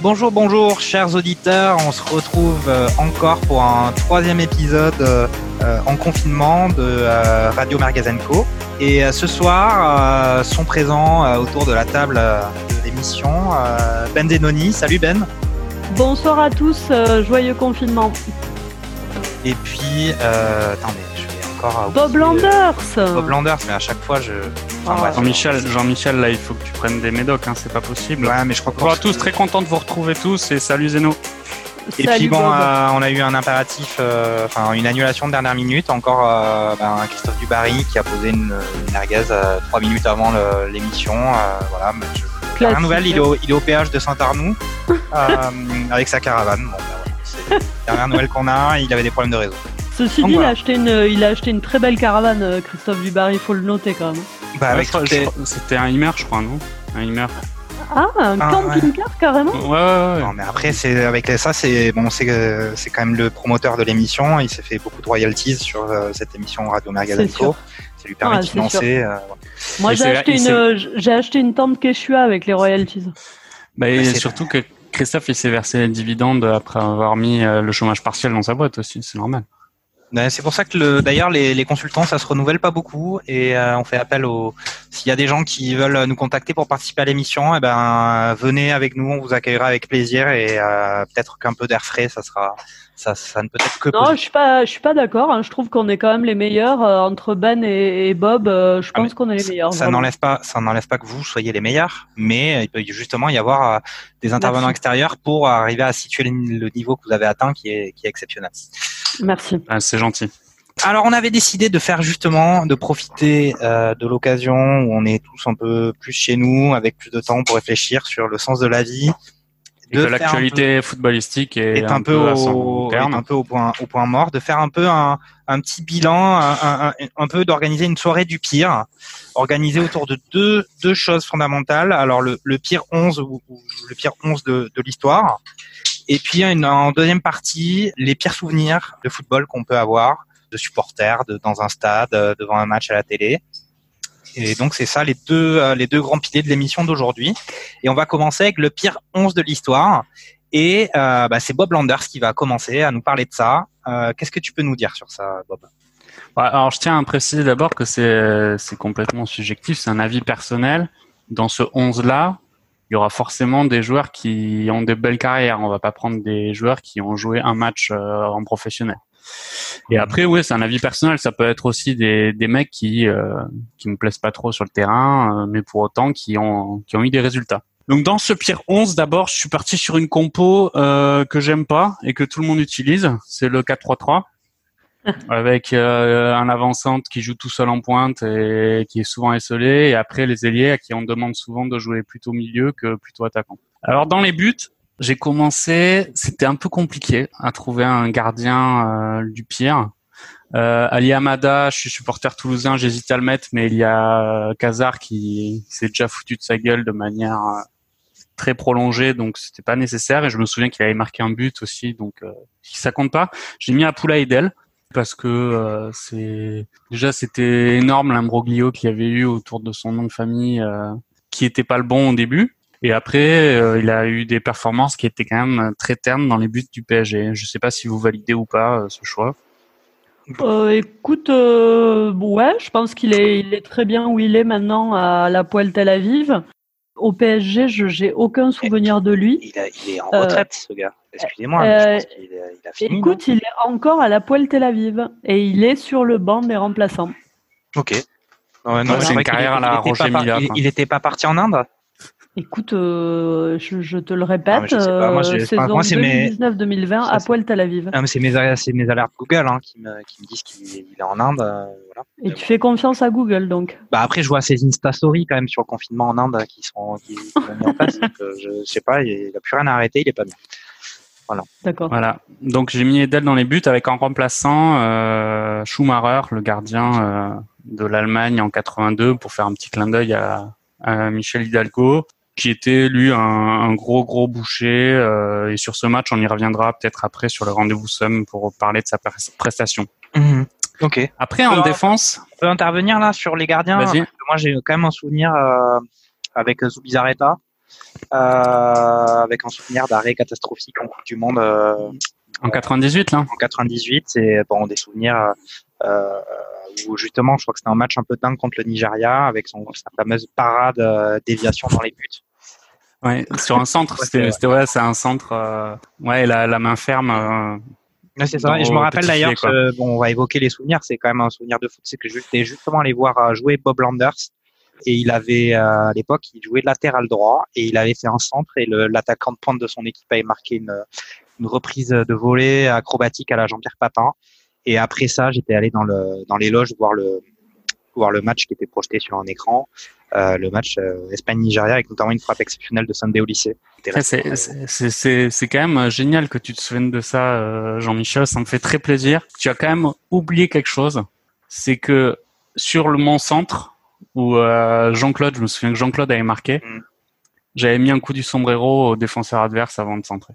Bonjour, bonjour, chers auditeurs. On se retrouve euh, encore pour un troisième épisode euh, en confinement de Radio Mergazenco. Et ce soir sont présents autour de la table de l'émission Ben Denoni. Salut Ben. Bonsoir à tous, joyeux confinement. Et puis, attendez, je vais encore. Bob Landers. Bob Landers, mais à chaque fois je. Ah, Jean-Michel, Jean-Michel, là, il faut que tu prennes des médocs, hein, c'est pas possible. Ouais, mais je crois qu'on tous très contents de vous retrouver tous et salut Zeno. Et puis bon, euh, on a eu un impératif, euh, enfin une annulation de dernière minute. Encore euh, ben, Christophe Dubarry qui a posé une, une merguez trois minutes avant l'émission. voilà, nouvelle, il est, au, il est au péage de Saint-Arnoux avec sa caravane. Bon, ben, c'est la dernière nouvelle qu'on a. Il avait des problèmes de réseau. Ceci dit, il, a acheté une, il a acheté une très belle caravane, Christophe Dubarry, il faut le noter quand même. Bah, C'était un Imer, je crois, non? Un Imer. Ah, un ah, camping-car carrément? Ouais, ouais, ouais. Non, mais après, c'est avec ça, c'est bon, c'est c'est quand même le promoteur de l'émission. Il s'est fait beaucoup de royalties sur euh, cette émission Radio Mergazenco. Ça lui permet ah, de financer. Euh, Moi, j'ai acheté, une, acheté une tente Quechua avec les royalties. Bah, et surtout que Christophe, il s'est versé les dividendes après avoir mis euh, le chômage partiel dans sa boîte aussi. C'est normal. C'est pour ça que d'ailleurs les, les, consultants ça se renouvelle pas beaucoup et euh, on fait appel aux s'il y a des gens qui veulent nous contacter pour participer à l'émission, eh ben venez avec nous, on vous accueillera avec plaisir et euh, peut-être qu'un peu d'air frais ça sera ça, ça ne peut être que Non, je suis pas je suis pas d'accord, hein. je trouve qu'on est quand même les meilleurs euh, entre Ben et, Bob, je ah, pense qu'on est les meilleurs. Ça n'enlève pas ça n'enlève pas que vous soyez les meilleurs, mais il peut justement y avoir des intervenants extérieurs pour arriver à situer le niveau que vous avez atteint qui est qui est exceptionnel. Merci. Ah, c'est gentil. Alors on avait décidé de faire justement, de profiter euh, de l'occasion où on est tous un peu plus chez nous, avec plus de temps pour réfléchir sur le sens de la vie. De l'actualité footballistique est, un, peu, au, un peu au point, au point mort, de faire un peu un, un petit bilan, un, un, peu d'organiser une soirée du pire, organisée autour de deux, deux choses fondamentales. Alors le, le pire 11 ou, le pire 11 de, de l'histoire, et puis en deuxième partie, les pires souvenirs de football qu'on peut avoir, de supporters, dans un stade, euh, devant un match à la télé. Et donc c'est ça les deux euh, les deux grands piliers de l'émission d'aujourd'hui. Et on va commencer avec le pire 11 de l'histoire. Et euh, bah, c'est Bob Landers qui va commencer à nous parler de ça. Qu'est-ce que tu peux nous dire sur ça, Bob? Alors je tiens à préciser d'abord que c'est c'est complètement subjectif, c'est un avis personnel. Dans ce 11 là, il y aura forcément des joueurs qui ont des belles carrières. On va pas prendre des joueurs qui ont joué un match euh, en professionnel. Et après, oui, c'est un avis personnel. Ça peut être aussi des, des mecs qui euh, qui me plaisent pas trop sur le terrain, euh, mais pour autant qui ont qui ont eu des résultats. Donc dans ce pire 11, d'abord, je suis parti sur une compo euh, que j'aime pas et que tout le monde utilise. C'est le 4-3-3 avec euh, un avant-centre qui joue tout seul en pointe et qui est souvent esselé, et après les ailiers à qui on demande souvent de jouer plutôt milieu que plutôt attaquant. Alors dans les buts, j'ai commencé, c'était un peu compliqué à trouver un gardien euh, du pire. Euh, Ali Amada, je suis supporter toulousain, j'hésite à le mettre, mais il y a Kazar qui s'est déjà foutu de sa gueule de manière euh, très prolongée, donc c'était pas nécessaire. Et je me souviens qu'il avait marqué un but aussi, donc ça compte pas. J'ai mis Apoula Edel parce que euh, c'est déjà c'était énorme l'imbroglio qu'il y avait eu autour de son nom de famille euh, qui était pas le bon au début et après euh, il a eu des performances qui étaient quand même très ternes dans les buts du PSG. Je sais pas si vous validez ou pas ce choix. écoute, ouais, je pense qu'il est, il est très bien où il est maintenant à la Poêle Tel Aviv. Au PSG, je j'ai aucun souvenir de lui. Il, est en retraite, ce gars. Excusez-moi, mais je pense euh, qu'il a, fini. Écoute, il est encore à la poêle Tel Aviv et il est sur le banc des remplaçants. Ok. c'est une carrière à la Roger Mila. Il n'était pas parti en Inde? Écoute, euh, je, te le répète, ah, saison 2019-2020 à Poil Tel Aviv. Ah, c'est mes, mes, alertes Google hein, qui, me, qui, me, disent qu'il est en Inde. Euh, voilà. Et tu fais confiance à Google donc bah Après, je vois ces Insta Stories quand même sur le confinement en Inde qui sont, qui, sont mis en place. donc, je sais pas, il n'a plus rien à arrêter, il est pas bien. Voilà. D'accord. Voilà. Donc j'ai mis Edel dans les buts avec en remplaçant euh, Schumacher, le gardien euh, de l'Allemagne en 82, pour faire un petit clin d'œil à, à, Michel Hidalgo, qui était lui un, un gros gros boucher. Euh, et sur ce match, on y reviendra peut-être après sur le rendez-vous Somme pour parler de sa prestation. Mhm. Ok. Après en défense, on peut intervenir là sur les gardiens. Moi j'ai quand même un souvenir euh, avec Zubizarreta avec un souvenir d'arrêt catastrophique en Coupe du Monde. en 98, là? En 98, c'est bon, des souvenirs où justement, je crois que c'était un match un peu dingue contre le Nigeria avec son, sa fameuse parade déviation dans les buts. Ouais, sur un centre, c'était ouais, c'est un centre, ouais, la, la main ferme c'est ça. Et je me rappelle d'ailleurs, bon, on va évoquer les souvenirs. C'est quand même un souvenir de foot. C'est que j'étais justement allé voir euh, jouer Bob Landers. Et il avait, euh, à l'époque, il jouait latéral droit et il avait fait un centre et l'attaquant de pointe de son équipe avait marqué une, une reprise de volée acrobatique à la Jean-Pierre Papin. Et après ça, j'étais allé dans le, dans les loges voir le, voir le match qui était projeté sur un écran. Euh, le match euh, Espagne-Nigeria avec notamment une frappe exceptionnelle de Sunday au lycée. C'est quand même euh, génial que tu te souviennes de ça, Jean-Michel. Ça me fait très plaisir. Tu as quand même oublié quelque chose. C'est que sur le Mont Centre, où Jean-Claude, je me souviens que Jean-Claude avait marqué, mm. j'avais mis un coup du sombrero au défenseur adverse avant de centrer.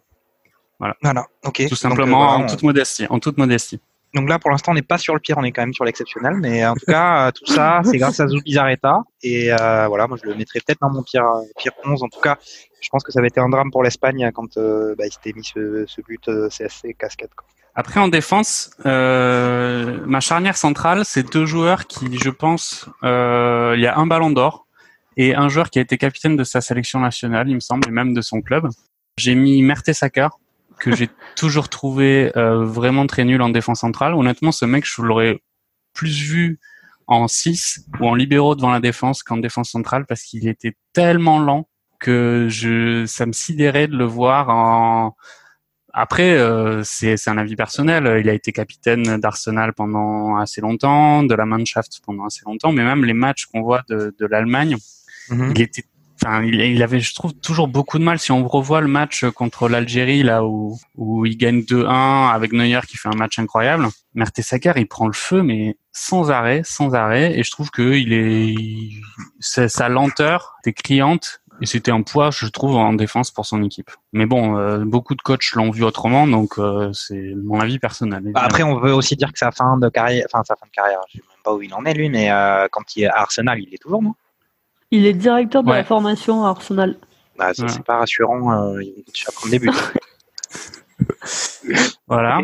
Voilà. Voilà. Ok. Tout simplement, en toute modestie. En toute modestie. Donc là, pour l'instant, on n'est pas sur le pire, on est quand même sur l'exceptionnel. Mais en tout cas, tout ça, c'est grâce à Zou Bizarreta. Et euh, voilà, moi, je le mettrais peut-être dans mon pire, pire 11. En tout cas, je pense que ça avait été un drame pour l'Espagne quand euh, bah, il s'était mis ce, but euh, CSC casquette. Quoi. Après, en défense, euh, ma charnière centrale, c'est deux joueurs qui, je pense, euh, il y a un ballon d'or et un joueur qui a été capitaine de sa sélection nationale, il me semble, et même de son club. J'ai mis Mertesacker que j'ai toujours trouvé euh, vraiment très nul en défense centrale. Honnêtement, ce mec, je l'aurais plus vu en 6 ou en libéraux devant la défense qu'en défense centrale parce qu'il était tellement lent que je ça me sidérait de le voir en après euh, c'est c'est un avis personnel, il a été capitaine d'Arsenal pendant assez longtemps, de la Mannschaft pendant assez longtemps, mais même les matchs qu'on voit de de l'Allemagne, mhm. il était Il, avait, je trouve, toujours beaucoup de mal. Si on revoit le match contre l'Algérie, là où, il gagne 2-1 avec Neuer qui fait un match incroyable, Mertesacker, il prend le feu, mais sans arrêt, sans arrêt. Et je trouve que est, sa lenteur était criante. Et c'était un poids, je trouve, en défense pour son équipe. Mais bon, euh, beaucoup de coachs l'ont vu autrement, donc euh, c'est mon avis personnel. Bah, après, on veut aussi dire que sa fin de carrière, enfin sa fin de carrière, je sais même pas où il en est lui, mais euh, quand il est à Arsenal, il est toujours, non il est directeur de la formation à Arsenal. Bah, c'est pas rassurant. Euh, il va prendre des buts. voilà.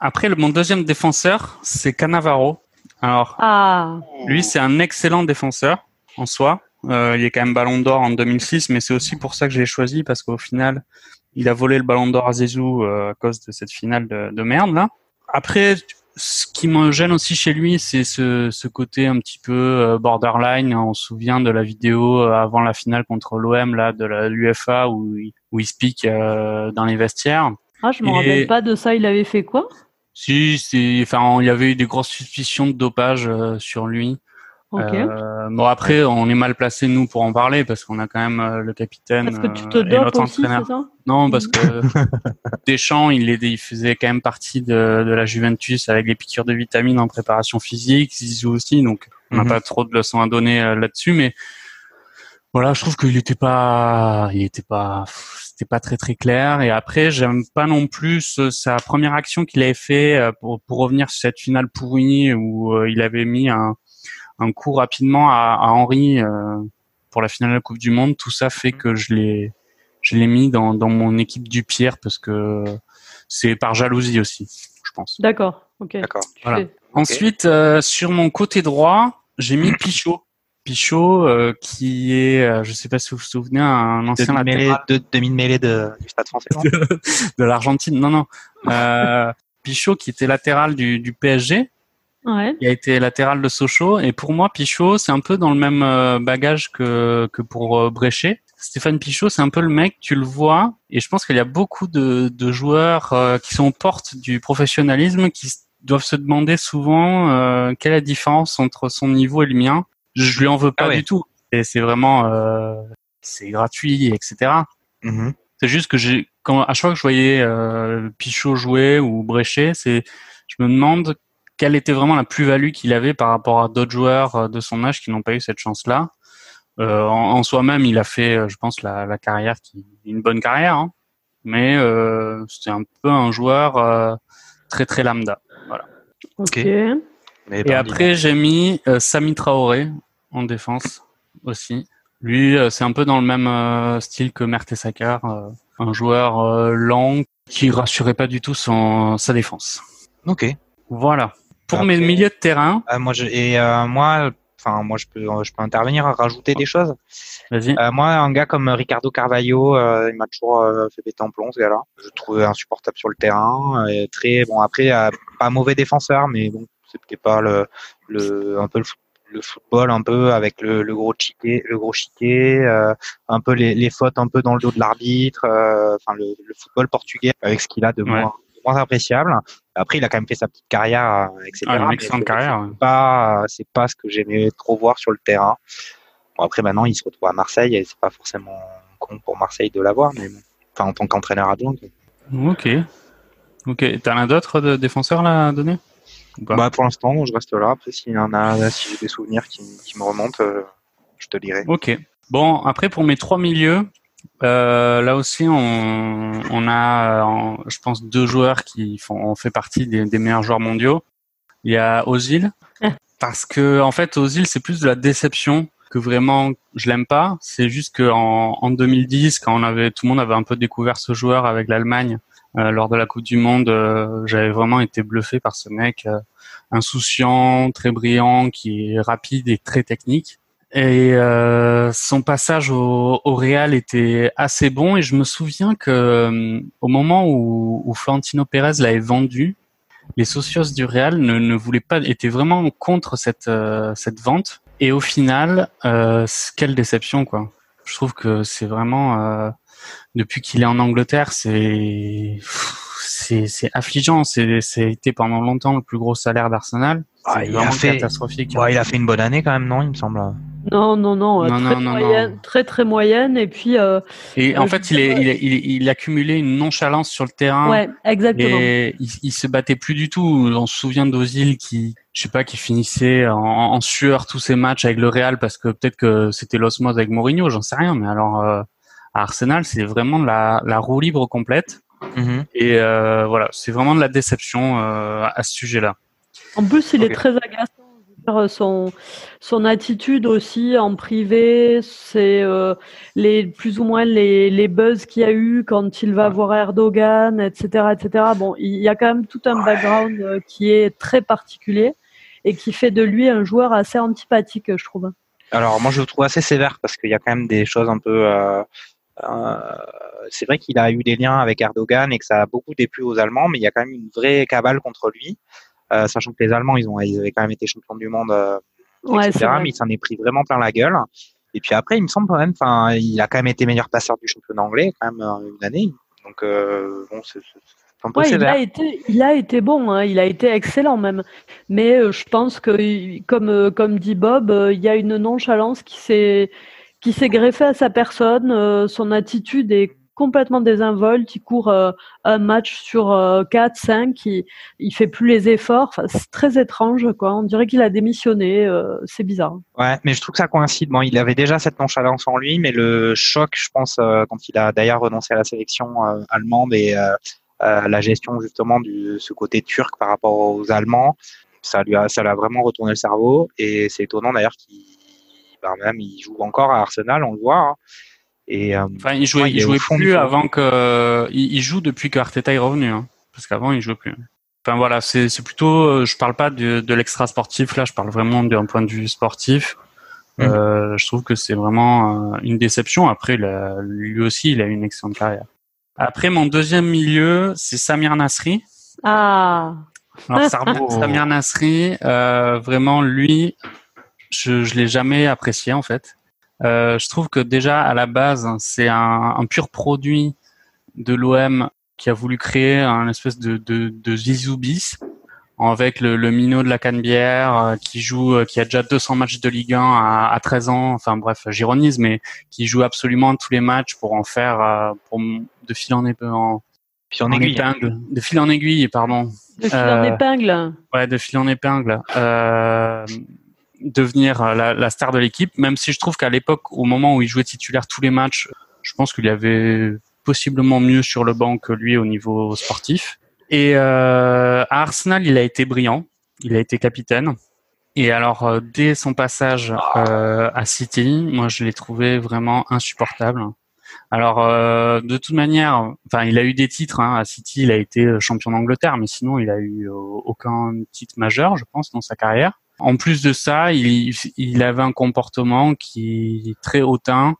Après, le, mon deuxième défenseur, c'est Canavaro. Alors, ah. lui, c'est un excellent défenseur en soi. Euh, il est quand même Ballon d'Or en 2006, mais c'est aussi pour ça que je l'ai choisi parce qu'au final, il a volé le Ballon d'Or à Zezou euh, à cause de cette finale de, de merde là. Après, ce qui me gêne aussi chez lui, c'est ce, ce, côté un petit peu euh, borderline. On se souvient de la vidéo euh, avant la finale contre l'OM là de l'UFA où, où il pique euh, dans les vestiaires. Ah, je me rappelle pas de ça. Il avait fait quoi? Si, c'est, enfin, il y avait eu des grosses suspicions de dopage sur lui. Euh, bon après, on est mal placé nous pour en parler parce qu'on a quand même euh, le capitaine parce que tu te euh, et notre aussi, entraîneur. Ça? Non, parce que Deschamps, il, est, il faisait quand même partie de, de, la Juventus avec les piqûres de vitamines en préparation physique, Zizou aussi, donc on n'a mhm. pas trop de leçons à donner là-dessus, mais voilà, je trouve qu'il était pas, il était pas, c'était pas très très clair. Et après, j'aime pas non plus sa première action qu'il avait fait pour, pour revenir sur cette finale pourrie où il avait mis un un coup rapidement à, à Henri euh, pour la finale de la Coupe du Monde. Tout ça fait que je l'ai je l'ai mis dans, dans mon équipe du Pierre parce que c'est par jalousie aussi, je pense. D'accord. Ok. D'accord. Voilà. Ensuite, euh, sur mon côté droit, j'ai mis Pichot. Pichot, euh, qui est, euh, je sais pas si vous vous souvenez, un ancien demi-mêlée de, demi de, du Stade Français, de, de l'Argentine. Non, non. Euh, Pichot, qui était latéral du, du PSG, Ouais. Il a été latéral de Sochaux. Et pour moi, Pichot, c'est un peu dans le même euh, bagage que, que pour euh, Bréchet. Stéphane Pichot, c'est un peu le mec, tu le vois, et je pense qu'il y a beaucoup de, de joueurs euh, qui sont aux portes du professionnalisme, qui doivent se demander souvent euh, quelle est la différence entre son niveau et le mien. Je lui en veux pas ah du tout. Et c'est vraiment, euh, c'est gratuit, etc. Mm-hmm. C'est juste que j'ai, quand à chaque fois que je voyais Pichot jouer ou Bréchet, c'est, je me demande quelle était vraiment la plus-value qu'il avait par rapport à d'autres joueurs euh, de son âge qui n'ont pas eu cette chance-là. Euh, en, soi-même, il a fait, euh, je pense, la, la carrière qui une bonne carrière, hein. mais euh, c'était un peu un joueur euh, très très lambda. Voilà. Ok. Et après, j'ai mis Sami Traoré en défense aussi. Lui, c'est un peu dans le même style que Mertesacker, un joueur lent qui rassurait pas du tout son, sa défense. Ok. Voilà. Pour mes milieux de terrain. moi, je, et moi, enfin, moi, je peux, je peux intervenir, rajouter des choses. Vas-y. Euh, moi, un gars comme Ricardo Carvalho, euh, il m'a toujours euh, fait péter en plomb, ce gars-là. Je le trouvais insupportable sur le terrain. Et très bon. Après, pas mauvais défenseur, mais bon, c'était pas le, le, un peu le, football, un peu avec le, le gros chiquet, le gros chiquet, un peu les, les, fautes, un peu dans le dos de l'arbitre. Enfin, le, le, football portugais avec ce qu'il a de moins moins appréciable. Après, il a quand même fait sa petite carrière, etc. Ah, une excellente carrière. C'est pas, c'est pas ce que j'aimais trop voir sur le terrain. Bon, après, maintenant, il se retrouve à Marseille et c'est pas forcément con pour Marseille de l'avoir, mais bon. Enfin, en tant qu'entraîneur adjoint. Ok. Ok. T'as un d'autres de défenseurs là à donner? Bah, pour l'instant, je reste là. Après, s'il y en a, si j'ai des souvenirs qui, qui me remontent, euh, je te dirai. Ok. Bon, après, pour mes trois milieux, euh, là aussi, on, on a, je pense, deux joueurs qui font, on fait partie des, des meilleurs joueurs mondiaux. Il y a Ozil, parce que en fait, Ozil, c'est plus de la déception que vraiment je l'aime pas. C'est juste que en, en, 2010, quand on avait, tout le monde avait un peu découvert ce joueur avec l'Allemagne euh, lors de la Coupe du Monde, euh, j'avais vraiment été bluffé par ce mec euh, insouciant, très brillant, qui est rapide et très technique. Et euh, son passage au, au, Real était assez bon. Et je me souviens que euh, au moment où, où Florentino Pérez l'avait vendu, les socios du Real ne, ne voulaient pas, étaient vraiment contre cette euh, cette vente. Et au final, euh, quelle déception quoi. Je trouve que c'est vraiment depuis qu'il est en Angleterre, c'est c'est affligeant. C'est c'est été pendant longtemps le plus gros salaire d'Arsenal. Ah, il a fait catastrophique. il a fait une bonne année quand même, non Il me semble. Non, non, non, euh, très, moyenne, très très moyenne. Et puis. Euh, et en fait, il, est, il, est, il, a accumulé une nonchalance sur le terrain. Ouais, exactement. Et il, il se battait plus du tout. On se souvient d'Ozil qui, je sais pas, qui finissait en, en, sueur tous ses matchs avec le Real parce que peut-être que c'était l'osmose avec Mourinho, j'en sais rien. Mais alors, euh, à Arsenal, c'est vraiment la, la roue libre complète. Mm-hmm. Et euh, voilà, c'est vraiment de la déception euh, à ce sujet-là. En plus, il est très agaçant son, son attitude aussi en privé, c'est euh, les plus ou moins les, les buzz qu'il y a eu quand il va voir Erdogan, etc., etc. Bon, il y a quand même tout un background euh, qui est très particulier et qui fait de lui un joueur assez antipathique, je trouve. Alors moi, je le trouve assez sévère parce qu'il y a quand même des choses un peu. Euh, euh, c'est vrai qu'il a eu des liens avec Erdogan et que ça a beaucoup déplu aux Allemands, mais il y a quand même une vraie cabale contre lui. Euh, sachant que les Allemands, ils, ont, ils avaient quand même été champions du monde, euh, etc. Mais il s'en est pris vraiment plein la gueule. Et puis après, il me semble quand même, enfin, il a quand même été meilleur passeur du championnat anglais quand même euh, une année. Donc bon, c'est un peu il a été, il a été bon, hein, il a été excellent même. Mais je pense que, comme comme dit Bob, il y a une nonchalance qui s'est qui s'est greffée à sa personne. son attitude est complètement désinvolte, il court euh, un match sur 4, euh, 5, il, il fait plus les efforts. Enfin, c'est très étrange, quoi. On dirait qu'il a démissionné, euh, c'est bizarre. Ouais, mais je trouve que ça coïncide. Bon, il avait déjà cette nonchalance en lui, mais le choc, je pense, quand il a d'ailleurs renoncé à la sélection allemande et la gestion justement du ce côté turc par rapport aux Allemands, ça lui a, ça vraiment retourné le cerveau. Et c'est étonnant d'ailleurs qu'il, bah, même, il joue encore à Arsenal, on le voit. Hein. Et, euh, enfin, il jouait, il, jouait plus avant que, il, joue depuis que Arteta est revenu, hein, parce qu'avant il jouait plus. Enfin voilà, c'est plutôt, euh, je parle pas de, de l'extra sportif là, je parle vraiment d'un point de vue sportif. Mhm. Euh, je trouve que c'est vraiment euh, une déception. Après, lui aussi, il a une excellente carrière. Après, mon deuxième milieu, c'est Samir Nasri. Ah. Alors, Samir Nasri, euh, vraiment, lui, je, je l'ai jamais apprécié en fait. Euh, je trouve que déjà à la base, c'est un, un, pur produit de l'OM qui a voulu créer un espèce de, de, de Zizou bis avec le, le minot de la Canebière euh, qui joue, euh, qui a déjà 200 matchs de Ligue 1 à, à 13 ans. Enfin bref, j'ironise, mais qui joue absolument tous les matchs pour en faire, pour de fil en, en, fil en, aiguille. épingle, de fil en aiguille, pardon. De fil en épingle. Ouais, de fil en épingle. Euh, devenir euh, la, la star de l'équipe, même si je trouve qu'à l'époque, au moment où il jouait titulaire tous les matchs, je pense qu'il y avait possiblement mieux sur le banc que lui au niveau sportif. Et euh, à Arsenal, il a été brillant, il a été capitaine. Et alors, dès son passage à City, moi, je l'ai trouvé vraiment insupportable. Alors, de toute manière, enfin, il a eu des titres hein. à City. Il a été champion d'Angleterre, mais sinon, il a eu aucun titre majeur, je pense, dans sa carrière. En plus de ça, il, il avait un comportement qui est très hautain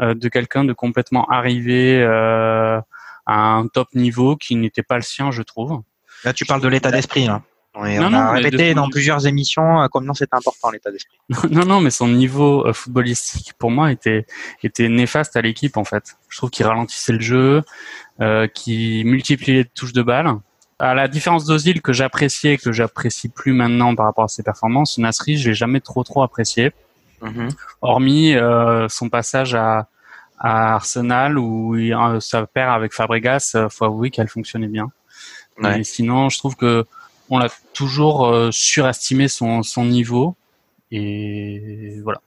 euh, de quelqu'un de complètement arrivé euh, à un top niveau qui n'était pas le sien, je trouve. Là, tu parles de l'état d'esprit. Hein. on a répété dans plusieurs émissions euh, combien c'est important l'état d'esprit. non, non, mais son niveau footballistique pour moi était était néfaste à l'équipe en fait. Je trouve qu'il ralentissait le jeu, euh, qu'il multipliait les touches de balle. À la différence d'Ozil que j'appréciais, que j'apprécie plus maintenant par rapport à ses performances, Nasri, je l'ai jamais trop trop apprécié. Mhm. Hormis euh, son passage à, à Arsenal où il, euh, sa paire avec Fabregas, euh, faut avouer qu'elle fonctionnait bien. Mais sinon, je trouve que on l'a toujours surestimé son, son niveau et voilà.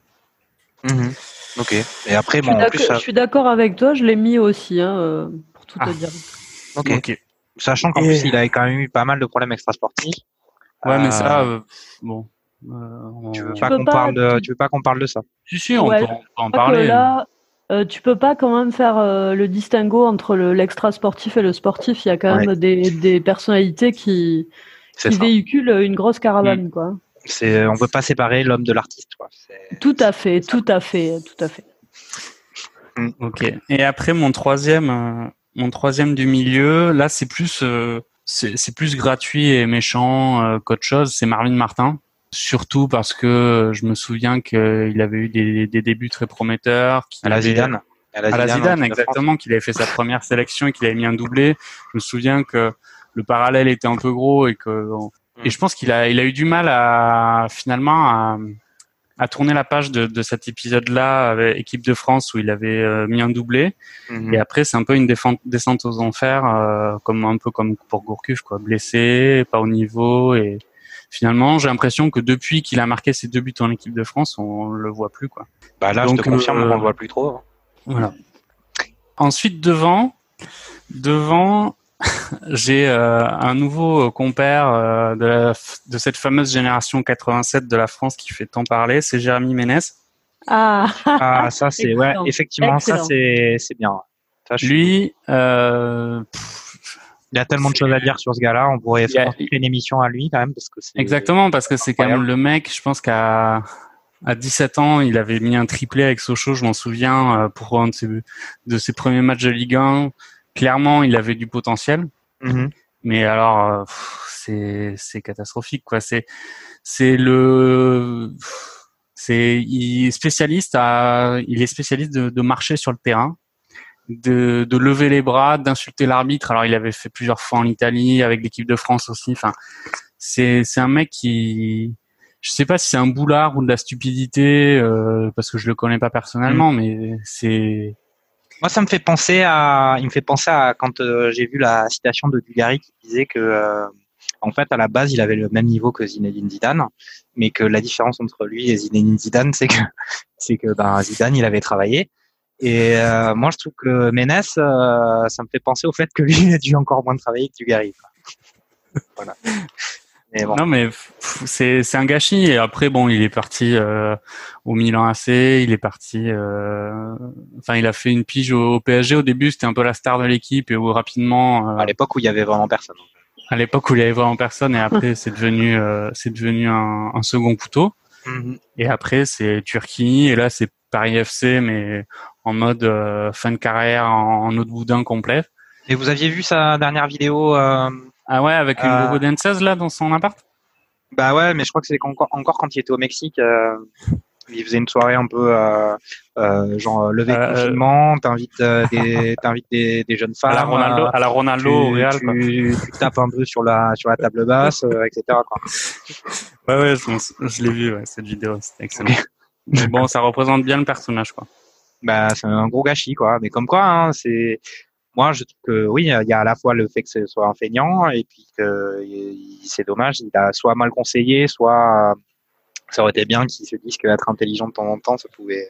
Mhm. Ok. Et après, bon, je suis d'accord avec toi, je l'ai mis aussi, hein, pour tout te ah. dire. Ok. Sachant qu'en plus, il avait quand même eu pas mal de problèmes extrasportifs. Ouais, mais ça, bon. Euh, tu veux pas qu'on parle de, tu veux pas qu'on parle de ça? Si si, on peut en, parler. Là, euh, tu peux pas quand même faire euh, le distinguo entre l'extra sportif et le sportif. Il y a quand même des, des, personnalités qui, qui véhiculent une grosse caravane, mm. quoi. C'est, on peut pas séparer l'homme de l'artiste, quoi. Tout à fait, tout à fait, tout à fait. Ok. Et après mon troisième, mon troisième du milieu, là c'est plus, c'est plus gratuit et méchant qu'autre chose. C'est Marvin Martin. Surtout parce que je me souviens qu'il avait eu des, des, débuts très prometteurs. À la Zidane. À la Zidane, exactement, qu'il avait fait sa première sélection et qu'il avait mis un doublé. Je me souviens que le parallèle était un peu gros et que et je pense qu'il a il a eu du mal à finalement à, à tourner la page de, de cet épisode-là avec équipe de France où il avait euh, mis un doublé. Mhm. Et après, c'est un peu une descente aux enfers, euh, comme un peu comme pour Gourcuff, quoi, blessé, pas au niveau et finalement, j'ai l'impression que depuis qu'il a marqué ses deux buts en équipe de France, on le voit plus quoi. Bah là, je te confirme qu'on le voit plus trop. Hein. Voilà. Ensuite, devant, devant, j'ai euh, un nouveau compère euh, de, de cette fameuse génération 87 de la France qui fait tant parler, c'est Jérémy Ménès. Ah, ah ça c'est ouais, effectivement, ça c'est c'est bien. Lui, euh, il y a tellement de choses à dire sur ce gars-là. On pourrait faire une émission à lui quand même parce que exactement parce que c'est quand même le mec. Je pense qu'à à 17 ans, il avait mis un triplé avec Sochaux, je m'en souviens, euh, pour un de ses, de ses premiers matchs de Ligue 1. Clairement, il avait du potentiel. Mm-hmm. Mais alors, euh, c'est c'est catastrophique quoi. C'est c'est le c'est il est spécialiste à il est spécialiste de, de marcher sur le terrain de, de lever les bras, d'insulter l'arbitre. Alors il avait fait plusieurs fois en Italie avec l'équipe de France aussi. Enfin, c'est c'est un mec qui, je sais pas si c'est un boulard ou de la stupidité euh, parce que je le connais pas personnellement, mm. mais c'est. Moi, ça me fait penser à, il me fait penser à quand euh, j'ai vu la citation de Dugarry qui disait que euh, en fait, à la base, il avait le même niveau que Zinedine Zidane, mais que la différence entre lui et Zinedine Zidane, c'est que c'est que ben, Zidane, il avait travaillé et euh, moi, je trouve que Ménès, euh, ça me fait penser au fait que lui, il a dû encore moins travailler que Dugarry. voilà. Mais bon. Non, mais c'est c'est un gâchis. Et après, bon, il est parti euh, au Milan AC. Il est parti. Euh, enfin, il a fait une pige au, PSG. Au début, c'était un peu la star de l'équipe et où rapidement. Euh, à l'époque où il y avait vraiment personne. À l'époque où il y avait vraiment personne, et après, c'est devenu c'est devenu un, un, second couteau. Mhm. Et après, c'est Turquie. Et là, c'est Paris FC, mais en mode euh, fin de carrière en, en autre boudin complet. Et vous aviez vu sa dernière vidéo euh, Ah ouais, avec une euh, logo danseuse là dans son appart? Bah ouais, mais je crois que c'est encore, encore quand il était au Mexique. Euh, il faisait une soirée un peu euh, euh, genre levé de confinement, t'invites des t'invites des, des, jeunes femmes à la Ronaldo, à la Ronaldo tu, au Real, tu, tu, tapes un peu sur la sur la table basse, etc. Quoi. Ouais ouais, je, je l'ai vu ouais, cette vidéo, c'était excellent. Mais bon, ça représente bien le personnage quoi bah c'est un gros gâchis quoi. Mais comme quoi, hein, c'est moi je trouve que oui, il y a à la fois le fait que ce soit un feignant et puis que c'est dommage, il a soit mal conseillé, soit ça aurait été bien qu'il se dise qu'être intelligent de temps en temps, ça pouvait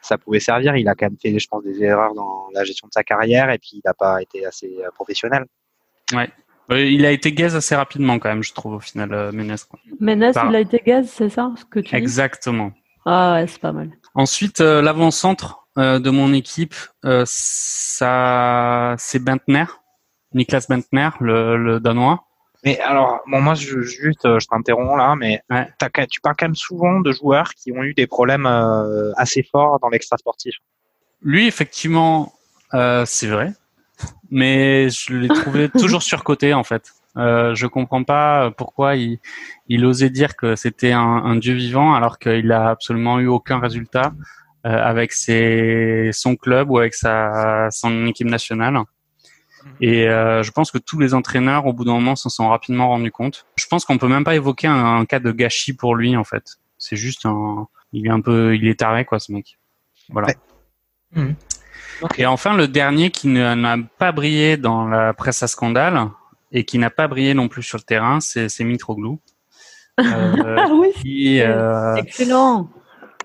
ça pouvait servir. Il a quand même fait, je pense, des erreurs dans la gestion de sa carrière et puis il n'a pas été assez professionnel. Ouais. il a été gaz assez rapidement quand même, je trouve au final, euh, Ménès. Ménès, il a été gaz, c'est ça ce que tu Exactement. Ah ouais, c'est pas mal. Ensuite, l'avant-centre de mon équipe, ça, c'est Bentner, Niklas Bentner, le, le danois. Mais alors, bon, moi, je, juste, euh, je t'interromps là, mais tu parles quand même souvent de joueurs qui ont eu des problèmes euh, assez forts dans l'extra sportif. Lui, effectivement, euh, c'est vrai, mais je l'ai trouvé toujours surcoté en fait. Euh, je comprends pas pourquoi il, il osait dire que c'était un, un, dieu vivant alors qu'il a absolument eu aucun résultat euh, avec ses, son club ou avec sa, son équipe nationale. Et euh, je pense que tous les entraîneurs, au bout d'un moment, s'en sont rapidement rendus compte. Je pense qu'on peut même pas évoquer un, cas de gâchis pour lui, en fait. C'est juste un, il est un peu, il est taré, quoi, ce mec. Voilà. Mhm. Et enfin, le dernier qui n'a pas brillé dans la presse à scandale et qui n'a pas brillé non plus sur le terrain, c'est Mitroglou. Euh, ah oui, qui, euh, excellent.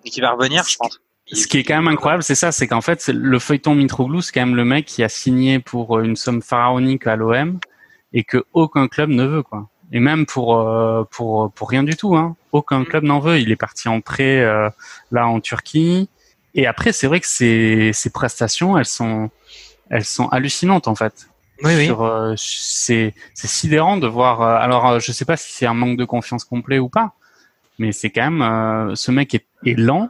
Et qui va revenir, je pense. Ce qui est quand même incroyable, c'est ça, c'est qu'en fait, le feuilleton Mitroglou, c'est quand même le mec qui a signé pour euh, une somme pharaonique à l'OM et que aucun club ne veut, quoi. Et même pour euh, pour pour rien du tout, hein. Aucun club n'en veut. Il est parti en prêt euh, là en Turquie. Et après, c'est vrai que ces ces prestations, elles sont elles sont hallucinantes en fait. Oui, oui. c'est c'est sidérant de voir. alors, je sais pas si c'est un manque de confiance complet ou pas, mais c'est quand même ce mec est, est lent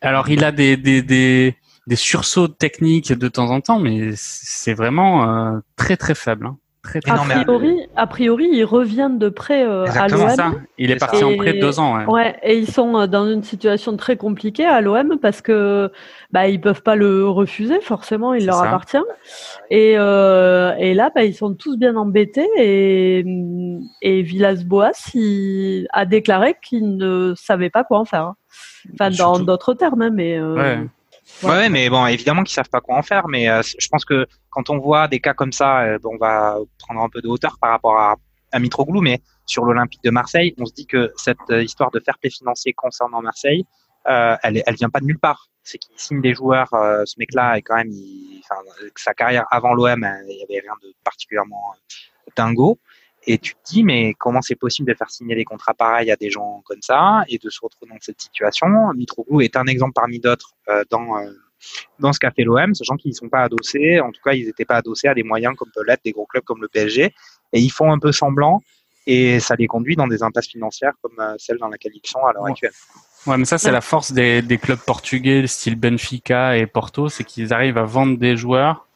alors, il a des, des, des, des, sursauts techniques de temps en temps, mais c'est vraiment euh, très très faible. Hein. Très, très a, priori, a priori, ils reviennent de près euh, à l'OM. Il est parti en prêt deux ans. Ouais. ouais. et ils sont euh, dans une situation très compliquée à l'OM parce que bah ils peuvent pas le refuser forcément, il leur appartient. Et, euh, et là, bah, ils sont tous bien embêtés et, et Villas-Boas a déclaré qu'il ne savait pas quoi en faire. Enfin, dans d'autres termes, hein, mais. Euh, ouais. Mais bon, évidemment qu'ils savent pas quoi en faire, mais euh, je pense que quand on voit des cas comme ça, euh, on va prendre un peu de hauteur par rapport à, à Mitroglou, mais sur l'Olympique de Marseille, on se dit que cette histoire de fair play financier concernant Marseille, elle, elle vient pas de nulle part. C'est qu'il signe des joueurs. ce mec-là est quand même, sa carrière avant l'OM, il y avait rien de particulièrement dingo. Et tu te dis, mais comment c'est possible de faire signer des contrats pareils à des gens comme ça et de se retrouver dans cette situation? Mitroglou est un exemple parmi d'autres euh, dans euh, dans ce qu'a fait l'OM, sachant qu'ils ne sont pas adossés, en tout cas ils n'étaient pas adossés à des moyens comme peut l'être des gros clubs comme le PSG, et ils font un peu semblant, et ça les conduit dans des impasses financières comme euh, celle dans laquelle ils sont à l'heure actuelle. Ouais, mais ça c'est la force des, des clubs portugais, style Benfica et Porto, c'est qu'ils arrivent à vendre des joueurs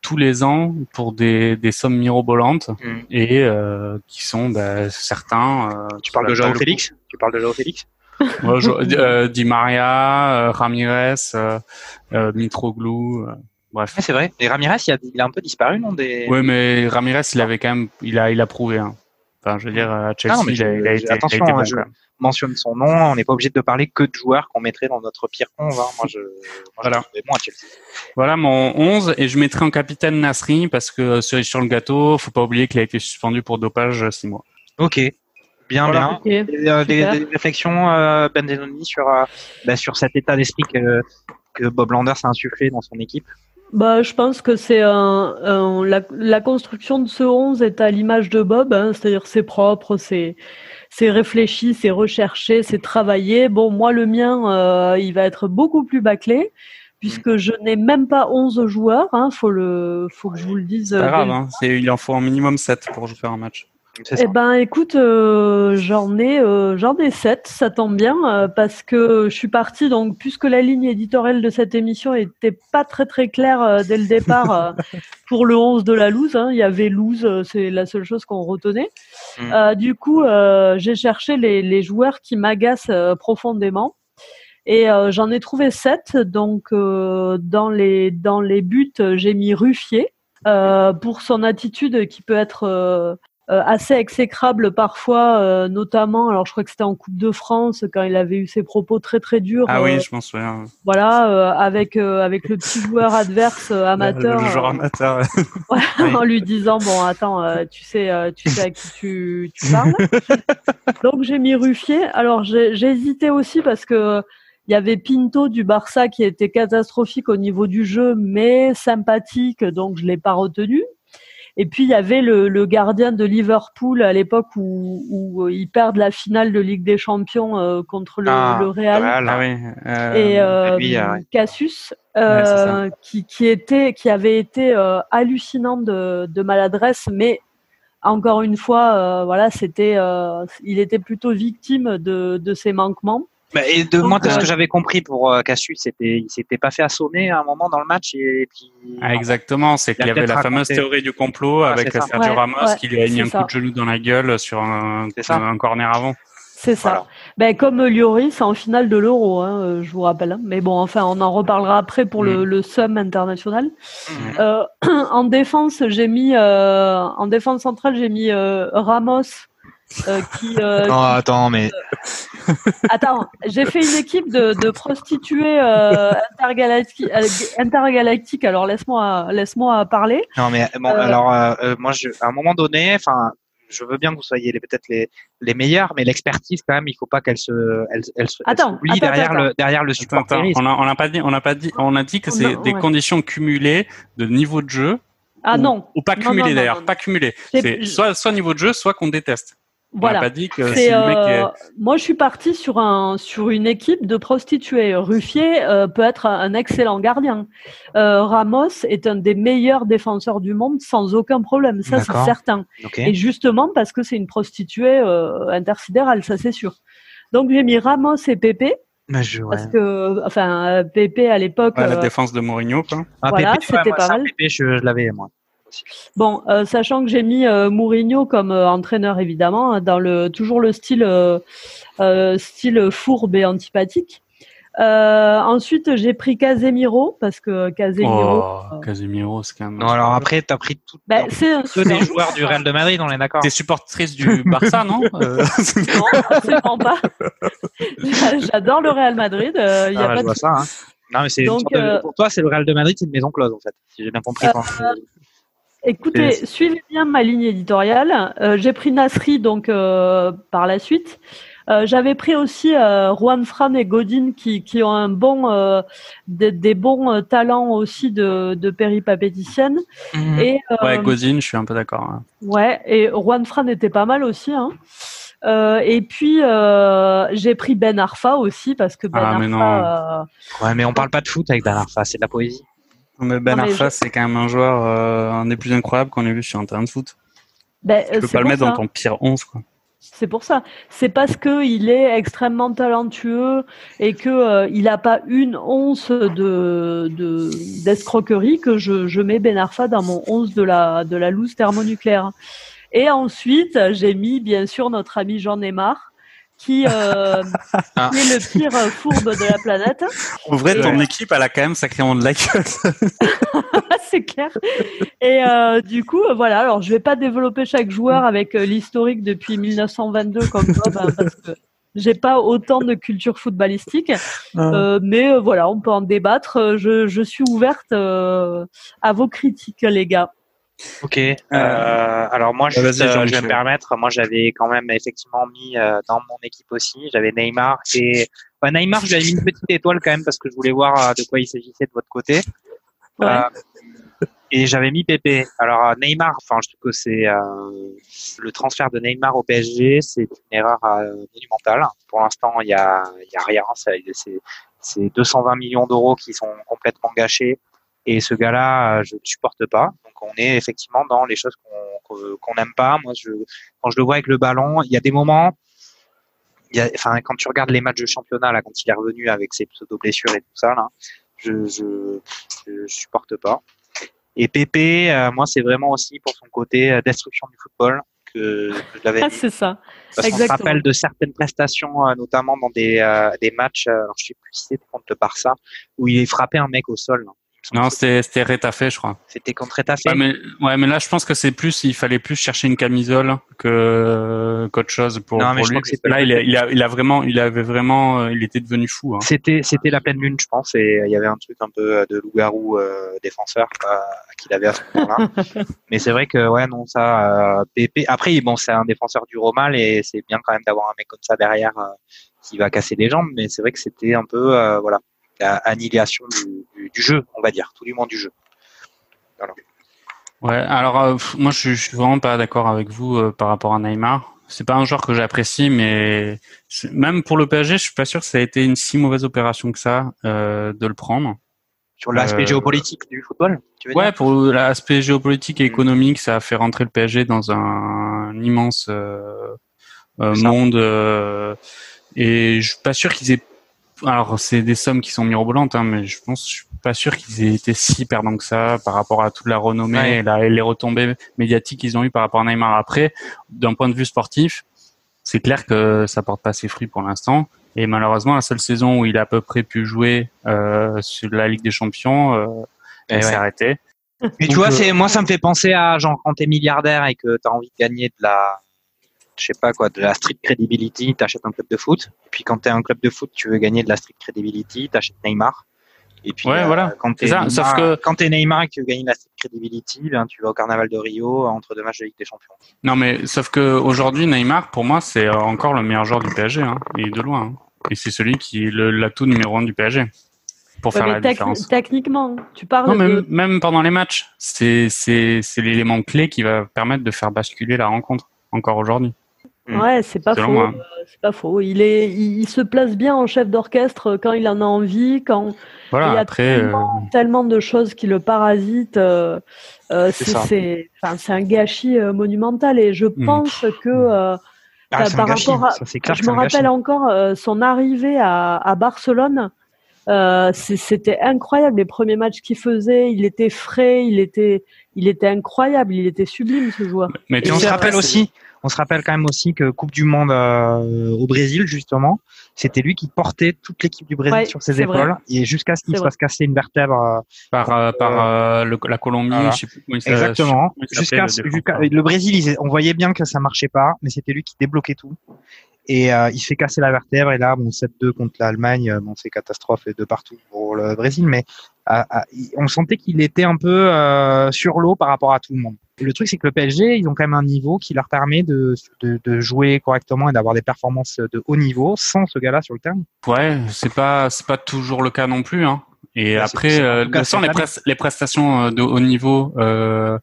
tous les ans pour des, des sommes mirobolantes mm. et euh, qui sont bah, certains. Euh, tu parles de Joao Félix Tu parles de Joao Félix ouais, euh, Di Maria, euh, Ramirez, euh, Mitroglou. bref. c'est vrai. Et Ramirez, il a, il a un peu disparu, non des... Oui, mais Ramirez, il avait quand même, il a, il a prouvé. Hein. Enfin, je veux dire, à Chelsea, il, a, été, attention, il a été bon, mentionne son nom. On n'est pas obligé de parler que de joueurs qu'on mettrait dans notre pire 11. Hein. Moi, je, voilà. Voilà mon 11 et je mettrai en capitaine Nasri parce que cerise sur le gâteau, faut pas oublier qu'il a été suspendu pour dopage 6 mois. Ok. Bien, bien. Euh, des, réflexions, euh, Ben Denoni, sur, euh, bah, sur cet état d'esprit que, que Bob Landers a insufflé dans son équipe? Bah, je pense que c'est un, la, la, construction de ce 11 est à l'image de Bob, hein, c'est-à-dire c'est propre, c'est c'est réfléchi, c'est recherché, c'est travaillé. Bon, moi, le mien, euh, il va être beaucoup plus bâclé puisque je n'ai même pas 11 joueurs. Hein, faut le, faut que je vous le dise. C'est pas grave, hein, il en faut un minimum 7 pour faire un match. Eh ben, écoute, euh, j'en ai, euh, j'en ai sept, ça tombe bien euh, parce que je suis partie donc puisque la ligne éditoriale de cette émission était pas très très claire dès le départ pour le 11 de la loose. Hein, il y avait loose, c'est la seule chose qu'on retenait. Mm. du coup, j'ai cherché les, les, joueurs qui m'agacent profondément. Et j'en ai trouvé sept. Donc dans les dans les buts, j'ai mis Ruffier pour son attitude qui peut être euh, assez exécrable parfois, euh, notamment, alors je crois que c'était en Coupe de France quand il avait eu ses propos très très durs. Ah oui, euh, je m'en souviens. Voilà, avec avec le petit joueur adverse amateur. Le, joueur amateur. en lui disant bon attends, tu sais tu sais à qui tu, tu parles. Donc j'ai mis Ruffier. Alors j'ai hésité aussi parce que il y avait Pinto du Barça qui était catastrophique au niveau du jeu, mais sympathique, donc je l'ai pas retenu. Et puis il y avait le, le gardien de Liverpool à l'époque où, où, ils perdent la finale de Ligue des Champions euh, contre le, Ah, le Real. Ah oui. euh, Et euh, lui, ah. Cassius, Ouais, euh, qui, qui était, qui avait été euh, hallucinant de, de maladresse, mais encore une fois, euh, voilà, c'était, euh, il était plutôt victime de, de ses manquements. Bah, et de moi, de ce euh, que j'avais compris pour euh, Cassius, c'était, il s'était pas fait assommer à un moment dans le match et, puis. Ah, exactement, c'est qu'il y avait la fameuse théorie du complot Ah, avec c'est. Sergio Ouais, Ramos ouais, qui lui a mis c'est un ça. coup de genou dans la gueule sur un, C'est corner avant. C'est ça. Voilà. Ben, comme Lloris en finale de l'Euro, hein, euh, je vous rappelle. hein. Mais bon, enfin, on en reparlera après pour le, Mm. le SUM international. Euh, en défense, j'ai mis euh, en défense centrale, j'ai mis euh, Ramos. Euh, qui, euh, Non, attends, mais Attends, j'ai fait une équipe de, de prostituées euh, intergalacti- euh, intergalactiques. Alors laisse-moi laisse-moi parler. non, mais bon, Euh, alors euh, euh, moi, je, à un moment donné, enfin, je veux bien que vous soyez les- peut-être les, les meilleurs, mais l'expertise quand même, il faut pas qu'elle se, elle, elle se, elle Attends, s'oublie attends, derrière attends. le derrière le Attends, support attends, on a, on a pas dit, on a pas dit, on a dit que c'est non, des ouais. conditions cumulées de niveau de jeu Ah ou, non, ou pas cumulées non, non, d'ailleurs, pas cumulées. C'est- C'est soit soit niveau de jeu, soit qu'on déteste. Voilà. n'a pas dit que C'est, si le mec est... euh, Moi, je suis partie sur un sur une équipe de prostituées. Ruffier euh, peut être un, excellent gardien. Euh, Ramos est un des meilleurs défenseurs du monde sans aucun problème. Ça, c'est certain. Et justement parce que c'est une prostituée euh, intersidérale, ça c'est sûr. Donc j'ai mis Ramos et Pépé Mais je, ouais. parce que enfin Pépé à l'époque Ouais, la défense de Mourinho, quoi. Ah, voilà, c'était pas ça, mal. Pépé, je, je l'avais moi. Aussi. bon euh, sachant que j'ai mis euh, Mourinho comme euh, entraîneur évidemment dans le toujours le style euh, euh, style fourbe et antipathique. Euh, ensuite j'ai pris Casemiro parce que Casemiro Oh, Casemiro, c'est quand même. Non, alors après, t'as pris tout, ben, c'est un super des joueurs du Real de Madrid, on est d'accord. T'es supportrice du Barça, non Euh, Non, absolument pas. J'adore le Real Madrid. euh, y a Ah, pas je de vois ça. Hein. Non, mais c'est de- euh, pour toi, c'est le Real de Madrid, c'est une maison close en fait. Si j'ai bien compris. Écoutez, suivez bien ma ligne éditoriale. Euh, J'ai pris Nasri donc euh, par la suite. Euh, J'avais pris aussi euh, Juan Fran et Godin qui, qui ont un bon, euh, des, des bons euh, talents aussi de, de péripapéticienne. Mhm. Et euh, Ouais, Gozin, je suis un peu d'accord. hein. ouais, et Juan Fran était pas mal aussi. Hein. Euh, et puis euh, j'ai pris Ben Arfa aussi parce que Ben Ah, mais non. Arfa, euh, Ouais, mais on parle pas de foot avec Ben Arfa, c'est de la poésie. Mais Ben Arfa, c'est quand même un joueur, euh, un des plus incroyables qu'on ait vu sur un terrain de foot. ben, Tu peux pas le pour mettre ça. dans ton pire 11, quoi. C'est pour ça. C'est parce que il est extrêmement talentueux et que euh, il n'a pas une once de de- d'escroquerie que je, je mets Ben Arfa dans mon 11 de la de la loose thermonucléaire. Et ensuite, j'ai mis bien sûr notre ami Jean Neymar qui, euh, Ah. qui est le pire fourbe de la planète. En vrai, ton équipe, elle a quand même sacrément de la gueule. c'est clair. Et euh, du coup, euh, voilà. Alors, je vais pas développer chaque joueur avec euh, l'historique depuis 1922 comme Bob, hein, parce que j'ai pas autant de culture footballistique. Euh, mais euh, voilà, on peut en débattre. Je, je suis ouverte euh, à vos critiques, les gars. Ok. Euh, alors moi, Bah, juste, euh, je vais me permettre. Moi, j'avais quand même effectivement mis euh, dans mon équipe aussi. J'avais Neymar et ouais, Neymar, je lui avais mis une petite étoile quand même parce que je voulais voir euh, de quoi il s'agissait de votre côté. Ouais. Euh, et j'avais mis Pépé. Alors euh, Neymar, enfin, je trouve que c'est euh, le transfert de Neymar au PSG, c'est une erreur euh, monumentale. Pour l'instant, il y a, il y a rien. C'est 220 millions d'euros qui sont complètement gâchés. Et ce gars-là, je ne supporte pas. Donc on est effectivement dans les choses qu'on qu'on n'aime pas. Moi, je, quand je le vois avec le ballon, il y a des moments. Il y a, enfin, quand tu regardes les matchs de championnat là, quand il est revenu avec ses pseudo blessures et tout ça là, je je, je supporte pas. Et Pépé, euh, moi, c'est vraiment aussi pour son côté euh, destruction du football que, que je l'avais Ah, c'est ça. Parce qu'on se rappelle de certaines prestations, euh, notamment dans des, euh, des matchs, alors je sais plus si c'était contre le Barça, où il frappait un mec au sol. là. Non, c'était, Rétafé, je crois. C'était contre Etafé. Ouais, mais, ouais, mais là, je pense que c'est plus, il fallait plus chercher une camisole que, qu'autre chose pour, Non, mais pour je lui. que là, il a, il a, il a vraiment, il avait vraiment, euh, il était devenu fou, hein. C'était c'était la pleine lune, je pense, et il y avait un truc un peu euh, de loup-garou euh, défenseur euh, qu'il avait à ce moment-là. Mais c'est vrai que ouais, non, ça, euh, Pépé. Après, bon, c'est un défenseur du Romal et c'est bien quand même d'avoir un mec comme ça derrière qui va casser les jambes. Mais c'est vrai que c'était un peu, voilà, la annihilation du, du, du jeu, on va dire, tout du monde du jeu. Ouais, alors moi je, je suis vraiment pas d'accord avec vous par rapport à Neymar c'est pas un joueur que j'apprécie, mais même pour le PSG, je suis pas sûr que ça a été une si mauvaise opération que ça euh, de le prendre. Sur l'aspect euh, géopolitique du football, tu veux Ouais, pour l'aspect géopolitique et mm. économique, ça a fait rentrer le PSG dans un, immense euh, monde. et je suis pas sûr qu'ils aient. Alors, c'est des sommes qui sont mirobolantes, hein, mais je pense, je suis pas sûr qu'ils aient été si perdants que ça par rapport à toute la renommée et, les retombées médiatiques qu'ils ont eu par rapport à Neymar. Après, d'un point de vue sportif, c'est clair que ça porte pas ses fruits pour l'instant. Et malheureusement, la seule saison où il a à peu près pu jouer euh, sur la Ligue des Champions, euh, il s'est arrêté. Mais tu vois, euh, c'est moi, ça me fait penser à genre quand t'es milliardaire et que t'as envie de gagner de la, je sais pas quoi, de la street credibility, t'achètes un club de foot. Et puis quand t'es un club de foot, tu veux gagner de la street credibility, t'achètes Neymar. Et puis, ouais, voilà. quand tu es, Sauf que... quand es Neymar et que tu gagnes la credibility, ben, tu vas au Carnaval de Rio entre deux matchs de Ligue des Champions. Non, mais sauf que aujourd'hui, Neymar, pour moi, c'est encore le meilleur joueur du PSG, hein, et de loin. Hein. Et c'est celui qui est l'atout numéro un du PSG pour faire la différence. Techniquement, tu parles. Non, même, même pendant les matchs, c'est l'élément clé qui va permettre de faire basculer la rencontre encore aujourd'hui. Mm. Ouais, c'est pas faux. Euh, c'est pas faux. Il est, il, se place bien en chef d'orchestre quand il en a envie, quand il y a euh, tellement, de choses qui le parasitent. Euh, c'est, un gâchis monumental et je mm. pense que ah, par rapport à, je me rappelle encore son arrivée à, à Barcelone. C'était incroyable les premiers matchs qu'il faisait. Il était frais, il était, il était incroyable, il était sublime ce joueur. Mais tu on se rappelle aussi, on se rappelle quand même aussi que Coupe du Monde euh, au Brésil, justement, c'était lui qui portait toute l'équipe du Brésil sur ses épaules et jusqu'à ce qu'il se fasse casser une vertèbre euh, par euh, par la Colombie, je sais plus comment il Exactement. Jusqu'à le, Brésil, on voyait bien que ça marchait pas, mais c'était lui qui débloquait tout. Et il se fait casser la vertèbre et là, bon, 7-2 contre l'Allemagne, bon, c'est catastrophe de partout pour le Brésil, mais on sentait qu'il était un peu sur l'eau par rapport à tout le monde. Le truc, c'est que le PSG, ils ont quand même un niveau qui leur permet de, de, de jouer correctement et d'avoir des performances de haut niveau sans ce gars-là sur le terrain. Ouais, c'est pas c'est pas toujours le cas non plus. Hein. Et après, euh, sans les, les, prestations euh, de haut niveau, euh,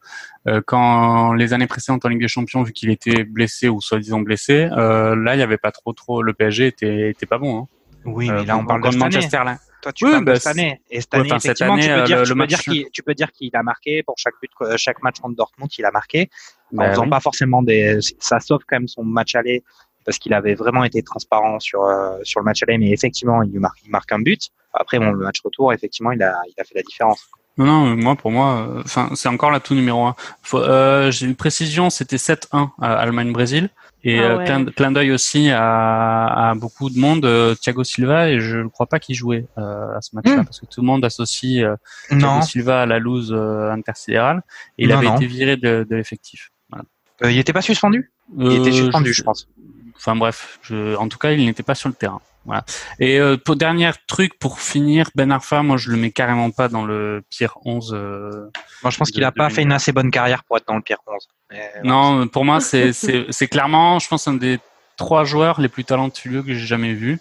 euh, quand les années précédentes en Ligue des Champions, vu qu'il était blessé ou soi-disant blessé, euh, là, il y avait pas trop trop. Le PSG était était pas bon. Hein. Oui, mais là, on parle de Manchester. Là. Toi, tu parles de bah, cette année. Et cette année, effectivement, tu, peux dire, tu, peux dire qu'il, tu peux dire qu'il a marqué pour chaque but, chaque match contre Dortmund, il a marqué. en bah faisant pas forcément des, ça sauve quand même son match aller parce qu'il avait vraiment été transparent sur euh, sur le match aller, mais effectivement, il marque, il marque un but. Après, bon, le match retour, effectivement, il a, il a fait la différence. Non, non, moi, pour moi, euh, enfin, c'est encore l'atout numéro un. Euh, j'ai une précision, c'était 7-1 à Allemagne-Brésil. Et ah euh, clin, d'œil aussi à, à, beaucoup de monde, euh, Thiago Silva, et je ne crois pas qu'il jouait euh, à ce match-là, hmm. parce que tout le monde associe euh, Thiago Silva à la loose intersidérale, et il avait été viré de, de l'effectif. Voilà. il n'était pas suspendu? Il était suspendu, je, pense. Enfin bref, je, en tout cas, il n'était pas sur le terrain. Voilà. Et euh, pour dernier truc pour finir, Ben Arfa, moi je le mets carrément pas dans le pire 11. Euh, moi je pense qu'il a pas fait une assez bonne carrière pour être dans le pire 11. non, pour moi c'est c'est clairement, je pense un des trois joueurs les plus talentueux que j'ai jamais vu.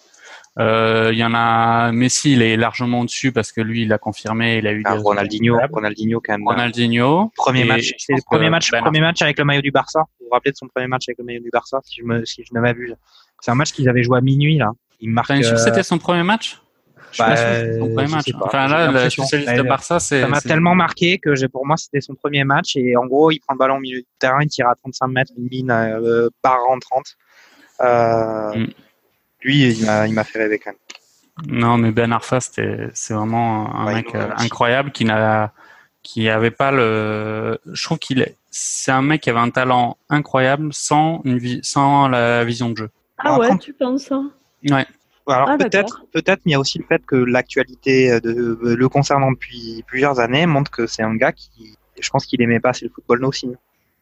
Euh, il y en a Messi, il est largement au-dessus parce que lui, il a confirmé, il a eu. Ah, Ronaldinho, Ronaldinho quand même. Ronaldinho. Premier match, c'est le premier match, ben premier match avec le maillot du Barça. Vous vous rappelez de son premier match avec le maillot du Barça, si je me, si je ne m'abuse? C'est un match qu'ils avaient joué à minuit là. Il marque. Euh, c'était son premier match? Bah, son premier match. Enfin là, le spécialiste de Barça, c'est. Ça m'a tellement marqué que pour moi c'était son premier match et en gros il prend le ballon au milieu du terrain, il tire à 35 mètres, une mine euh, barre en 30. Euh, mm. Lui, il m'a fait rêver quand même. Non, mais Ben Arfa, c'est vraiment un mec euh, incroyable qui n'a qui avait pas le. Je trouve qu'il est. C'est un mec qui avait un talent incroyable sans une sans la vision de jeu. Ah ouais, tu penses ça Ouais. Alors ah, peut-être, peut-être, mais il y a aussi le fait que l'actualité de, le concernant depuis plusieurs années montre que c'est un gars qui, je pense qu'il aimait pas assez le football aussi,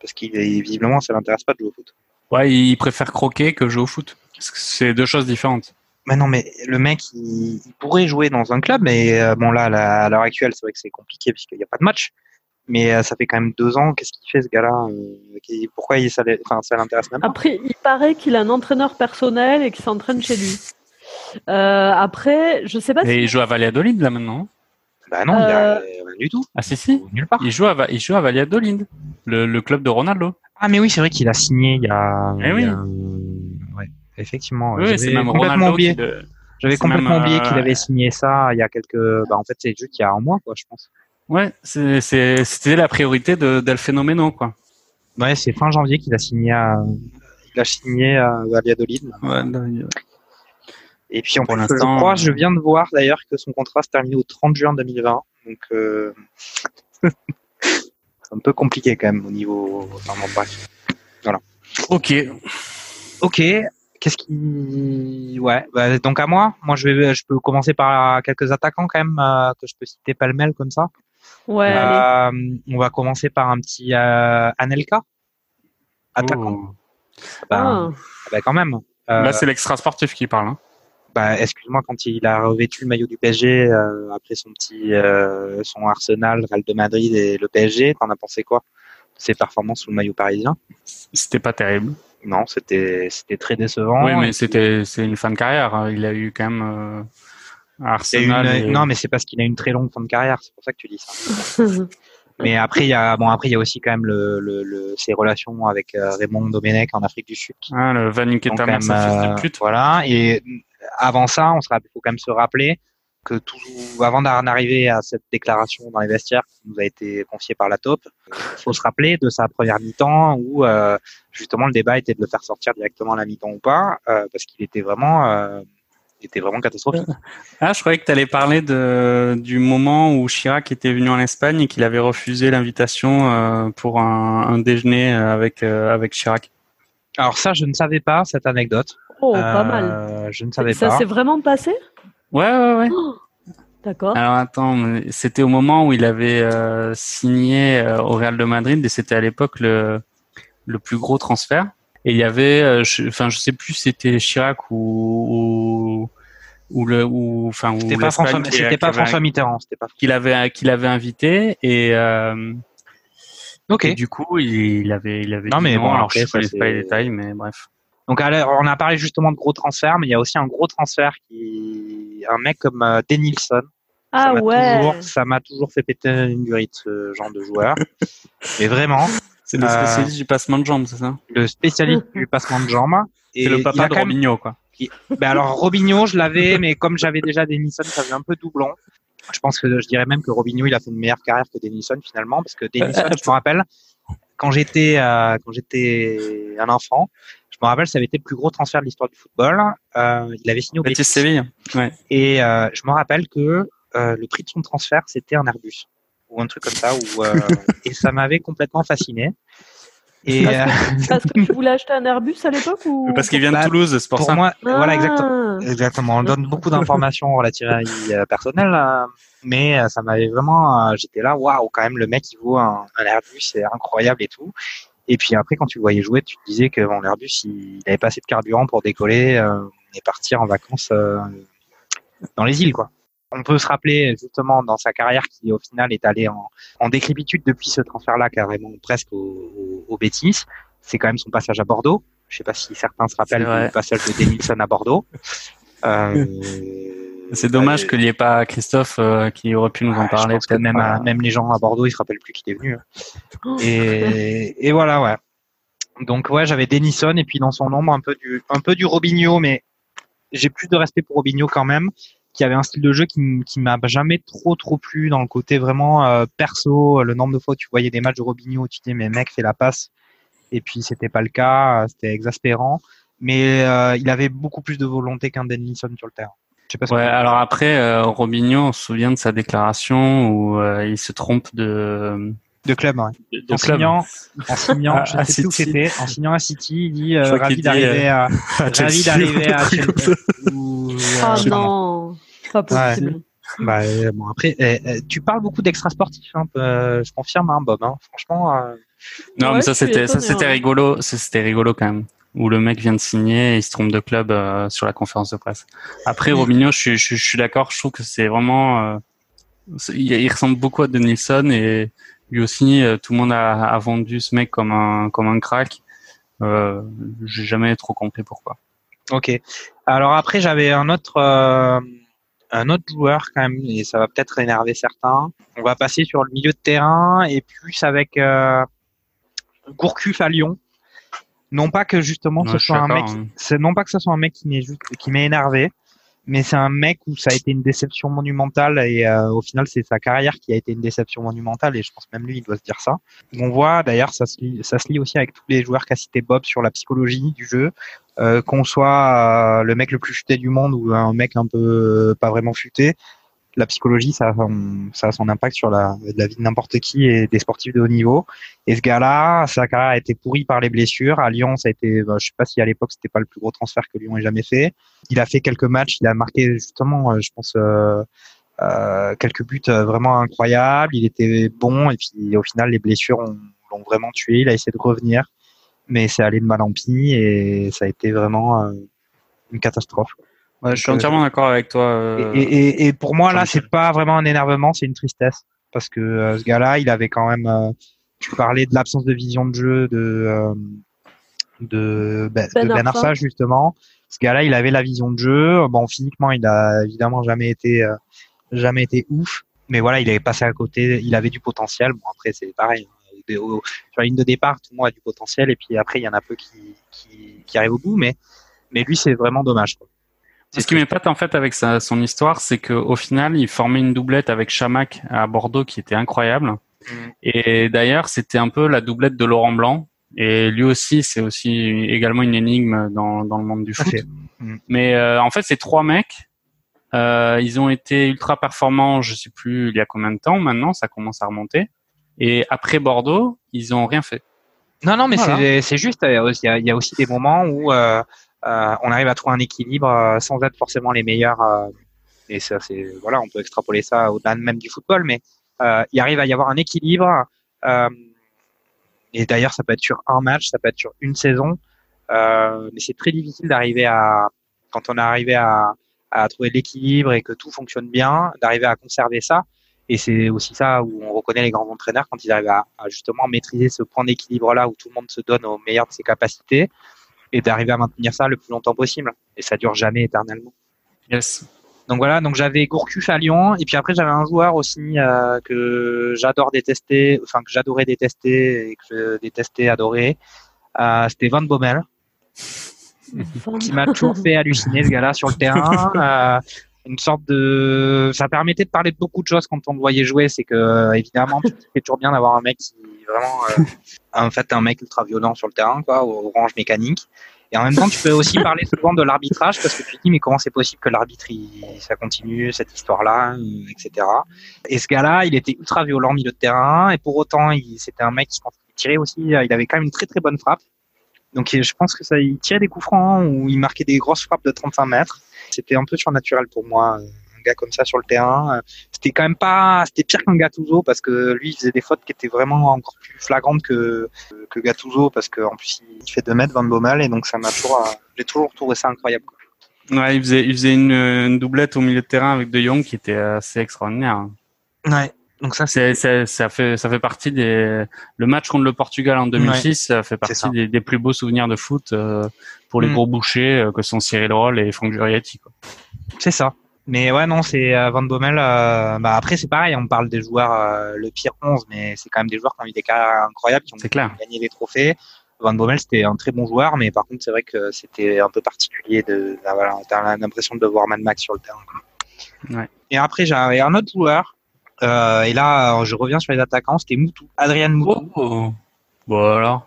parce qu'il visiblement ça l'intéresse pas de jouer au foot. Ouais, il préfère croquer que jouer au foot. C'est deux choses différentes. Mais non, mais le mec, il, pourrait jouer dans un club, mais euh, bon là, à l'heure actuelle, c'est vrai que c'est compliqué puisqu'il n'y a pas de match. Mais euh, ça fait quand même deux ans. Qu'est-ce qu'il fait ce gars-là euh, Pourquoi il, ça, ça l'intéresse même pas Après, il paraît qu'il a un entraîneur personnel et qu'il s'entraîne chez lui. après, je sais pas. Et il joue à Valladolid là maintenant. Bah non, il y a rien du tout. Ah si si. Nulle part. Il joue à, il joue à Valladolid, le, le club de Ronaldo. Ah mais oui, c'est vrai qu'il a signé il y a. Eh il y oui. a- effectivement. Oui, J'avais c'est même complètement Ronaldo oublié. le- J'avais complètement même, oublié qu'il avait signé ça il y a quelques. Bah en fait, c'est juste il y a un mois, quoi, je pense. Ouais, c'était la priorité de d'El Phénoméno, quoi. Ouais, c'est fin janvier qu'il a signé à. Il a signé à Valladolid. Ouais, Et puis en Pour plus, je l'instant, crois, euh, je viens de voir d'ailleurs que son contrat se termine au 30 juin 2020. Donc euh... c'est un peu compliqué quand même au niveau. Enfin, bon, bref. Ok. Ok. Qu'est-ce qui. Ouais. Bah, donc à moi. Moi, je vais. Je peux commencer par quelques attaquants quand même euh, que je peux citer pêle-mêle comme ça. Ouais, allez. Euh, on va commencer par un petit euh, Anelka. Attaquant. Oh. Bah, Ah. bah, quand même. Euh, Là, c'est l'extra sportif qui parle. Hein. bah, excuse-moi, quand il a revêtu le maillot du PSG euh, après son petit euh, son Arsenal, Real de Madrid et le PSG, t'en as pensé quoi Ses performances sous le maillot parisien? C'était pas terrible. Non, c'était c'était très décevant. oui, mais c'était c'est une fin de carrière. hein. Il a eu quand même euh, Arsenal. une- et- Non, mais c'est parce qu'il a une très longue fin de carrière, c'est pour ça que tu dis ça. Mais après, il y a bon après il y a aussi quand même le, le, le- ses relations avec euh, Raymond Domenech en Afrique du Sud. Qui Ah, le Van quand même, fils euh, de pute. Voilà. Et avant ça, on sera, faut quand même se rappeler que tout, avant d'en arriver à cette déclaration dans les vestiaires qui nous a été confiée par la taupe, faut se rappeler de sa première mi-temps où euh, justement le débat était de le faire sortir directement à la mi-temps ou pas, euh, parce qu'il était vraiment, euh, il était vraiment catastrophique. Ah, je croyais que tu allais parler de, du moment où Chirac était venu en Espagne et qu'il avait refusé l'invitation euh, pour un, un déjeuner euh, avec, euh, avec Chirac. Alors ça, je ne savais pas cette anecdote. Oh, pas Euh, mal. Je ne savais Ça pas. s'est vraiment passé? Ouais, ouais, ouais. D'accord. Alors attends, c'était au moment où il avait euh, signé euh, au Real de Madrid et c'était à l'époque le, le plus gros transfert. Et il y avait, euh, je, enfin je sais plus, si c'était Chirac ou, ou ou le ou enfin ou C'était pas François, qui- c'était pas avait- François Mitterrand, c'était pas. qu'il avait qu'il avait invité et, euh, Ok. et du coup il, il avait il avait Non, mais non, bon, alors après, je connais pas les détails mais bref Donc alors, on a parlé justement de gros transferts, mais il y a aussi un gros transfert qui, un mec comme euh, Denilson. Ah ça m'a ouais. toujours, ça m'a toujours fait péter une durite ce genre de joueur. mais vraiment, c'est le Euh, spécialiste du passement de jambes c'est ça? le spécialiste du passement de jambes. Et c'est le papa de même- Robinho quoi Ben alors Robinho, je l'avais, mais comme j'avais déjà Denilson, ça faisait un peu doublon. Je pense que je dirais même que Robinho, il a fait une meilleure carrière que Denilson finalement, parce que Denilson, je me rappelle, quand j'étais euh, quand j'étais un enfant, je me rappelle, ça avait été le plus gros transfert de l'histoire du football. Euh, il avait signé au Betis. Séville ouais Et euh, je me rappelle que euh, le prix de son transfert, c'était un Airbus ou un truc comme ça. Où, euh, et ça m'avait complètement fasciné. Et euh, Parce que tu voulais acheter un Airbus à l'époque ou? Parce qu'il vient de Bah, Toulouse c'est pour, pour ça moi, Ah. voilà exactement. Exactement. On donne beaucoup d'informations relatives à la vie personnelle, euh, mais euh, ça m'avait vraiment. euh, J'étais là, waouh, quand même, le mec il vaut un, un Airbus, c'est incroyable et tout. Et puis après, quand tu le voyais jouer, tu te disais que bon, l'Airbus, il n'avait pas assez de carburant pour décoller euh, et partir en vacances euh, dans les îles, quoi. On peut se rappeler justement dans sa carrière qui au final est allé en, en décrépitude depuis ce transfert-là, carrément presque au, au. C'est quand même son passage à Bordeaux. Je sais pas si certains se rappellent du passage de Denilson à Bordeaux. Euh, c'est dommage euh, qu'il n'y ait pas Christophe euh, qui aurait pu nous en parler peut-être même, pas. à- même les gens à Bordeaux, ils se rappellent plus qu'il est venu. Et, et voilà, ouais. Donc ouais, j'avais Denison et puis dans son ombre un peu du un peu du Robinho, mais j'ai plus de respect pour Robinho quand même, qui avait un style de jeu qui, qui m'a jamais trop trop plu dans le côté vraiment euh, perso. Le nombre de fois où tu voyais des matchs de Robinho, où tu dis mais mec fais la passe, et puis c'était pas le cas, euh, c'était exaspérant. Mais euh, il avait beaucoup plus de volonté qu'un Denison sur le terrain. Je sais pas ce que Ouais, tu- alors après, euh, Robinho, on se souvient de sa déclaration où euh, il se trompe de, de club. Ouais. de, de En club. signant, en signant, À- je à sais plus où City. c'était, en signant à City, il dit euh, ravi d'arriver à, ravi Chelsea. d'arriver à Chelsea. Ou, je sais pas moi. non, pas possible. Bah, bon après, tu parles beaucoup d'extra sportifs, hein, euh, je confirme, hein, Bob. Hein. Franchement, euh, Non, Ouais, mais ça je suis c'était ça étonnée, c'était ouais. rigolo, ça, c'était rigolo quand même. Où le mec vient de signer et il se trompe de club euh, sur la conférence de presse. Après Robinho, je je, je suis d'accord, je trouve que c'est vraiment euh, il, ressemble beaucoup à Denilson et lui aussi euh, tout le monde a, a vendu ce mec comme un comme un crack. Euh, j'ai jamais trop compris pourquoi. ok. Alors après, j'avais un autre, euh, un autre joueur quand même, et ça va peut-être énerver certains. On va passer sur le milieu de terrain et plus avec euh, Gourcuff à Lyon. Non pas que justement ce soit un mec, hein. c'est non pas que ce soit un mec qui m'est juste, qui m'est énervé, mais c'est un mec où ça a été une déception monumentale et euh, au final c'est sa carrière qui a été une déception monumentale et je pense même lui il doit se dire ça. On voit d'ailleurs ça se lie, ça se lie aussi avec tous les joueurs qu'a cité Bob sur la psychologie du jeu, euh, qu'on soit euh, le mec le plus futé du monde ou un mec un peu pas vraiment futé, la psychologie, ça, ça a son impact sur la, la vie de n'importe qui et des sportifs de haut niveau. Et ce gars-là, sa carrière a été pourrie par les blessures. À Lyon, ça a été, bah, je sais pas si à l'époque c'était pas le plus gros transfert que Lyon ait jamais fait. Il a fait quelques matchs, il a marqué justement, euh, je pense, euh, euh, quelques buts euh, vraiment incroyables. Il était bon et puis au final, les blessures l'ont vraiment tué. Il a essayé de revenir, mais c'est allé de mal en pis et ça a été vraiment une catastrophe je suis entièrement d'accord avec toi. Euh, et, et, pour moi, là, c'est pas vraiment un énervement, c'est une tristesse. Parce que euh, ce gars-là, il avait quand même. Euh, tu parlais de l'absence de vision de jeu de, de, ben, ben, de Ben Arfa, justement. Ce gars-là, il avait la vision de jeu. Bon, physiquement, il a évidemment jamais été, jamais été ouf. Mais voilà, il avait passé à côté. Il avait du potentiel. Bon, après, c'est pareil. Hein. sur la ligne de départ, tout le monde a du potentiel. Et puis après, il y en a peu qui, qui, qui arrivent au bout. Mais, mais lui, c'est vraiment dommage. Quoi. Ce qui m'épate en fait avec sa, son histoire, c'est qu'au final, il formait une doublette avec Chamac à Bordeaux qui était incroyable. Mm. Et d'ailleurs, c'était un peu la doublette de Laurent Blanc. Et lui aussi, c'est aussi également une énigme dans, dans le monde du foot. Mm. Mais euh, en fait, ces trois mecs, euh, ils ont été ultra performants, je sais plus il y a combien de temps maintenant, ça commence à remonter. Et après Bordeaux, ils ont rien fait. Non, non, mais c'est juste, il y, a, il y, a, aussi des moments où euh, euh, on arrive à trouver un équilibre euh, sans être forcément les meilleurs. Euh, et ça, c'est voilà, on peut extrapoler ça au-delà même du football, mais il arrive à y avoir un équilibre. et d'ailleurs, ça peut être sur un match, ça peut être sur une saison, mais c'est très difficile d'arriver à quand on est arrivé à, à trouver l'équilibre et que tout fonctionne bien, d'arriver à conserver ça. Et c'est aussi ça où on reconnaît les grands entraîneurs quand ils arrivent à, à justement maîtriser ce point d'équilibre là où tout le monde se donne au meilleur de ses capacités et d'arriver à maintenir ça le plus longtemps possible. Et ça dure jamais éternellement. Yes. Donc voilà, donc j'avais Gourcuff à Lyon, et puis après j'avais un joueur aussi euh, que j'adore détester, enfin que j'adorais détester et que je détestais adorer. Euh, C'était Van Bommel, qui m'a toujours fait halluciner ce gars-là sur le terrain. Euh, une sorte de, ça permettait de parler de beaucoup de choses quand on le voyait jouer. C'est que évidemment, c'est toujours bien d'avoir un mec qui vraiment, euh, en fait, un mec ultra violent sur le terrain, quoi, orange mécanique. Et en même temps, tu peux aussi parler souvent de l'arbitrage parce que tu te dis, mais comment c'est possible que l'arbitre, ça continue, cette histoire-là, euh, etc. Et ce gars-là, il était ultra violent au milieu de terrain et pour autant, c'était un mec qui tirait aussi, il avait quand même une très très bonne frappe. Donc je pense que ça, il tirait des coups francs ou il marquait des grosses frappes de 35 mètres. C'était un peu surnaturel pour moi gars comme ça sur le terrain. C'était quand même pas, c'était pire qu'un Gattuso parce que lui il faisait des fautes qui étaient vraiment encore plus flagrantes que que Gattuso parce qu'en plus il fait 2 mètres Van Bommel et donc ça m'a toujours, j'ai toujours trouvé ça incroyable. Ouais, il faisait, il faisait une, doublette au milieu de terrain avec De Jong qui était assez extraordinaire. Ouais. Donc ça, c'est, ça fait, ça fait partie des, le match contre le Portugal en 2006, ça fait partie des, des, plus beaux souvenirs de foot euh, pour les mm. gros bouchers euh, que sont Cyril Roll et Franck Jurietti. C'est ça. Mais ouais, non, c'est euh, Van Bommel. Euh, bah après, c'est pareil, on parle des joueurs le pire 11, mais c'est quand même des joueurs qui ont eu des carrières incroyables, qui ont gagné des trophées. Van Bommel, c'était un très bon joueur, mais par contre, c'est vrai que c'était un peu particulier de, voilà, t'as l'impression de voir Mad Max sur le terrain. Ouais. Et après, j'avais un autre joueur, euh, et là, je reviens sur les attaquants, c'était Moutou, Adrien Moutou. Oh, Voilà.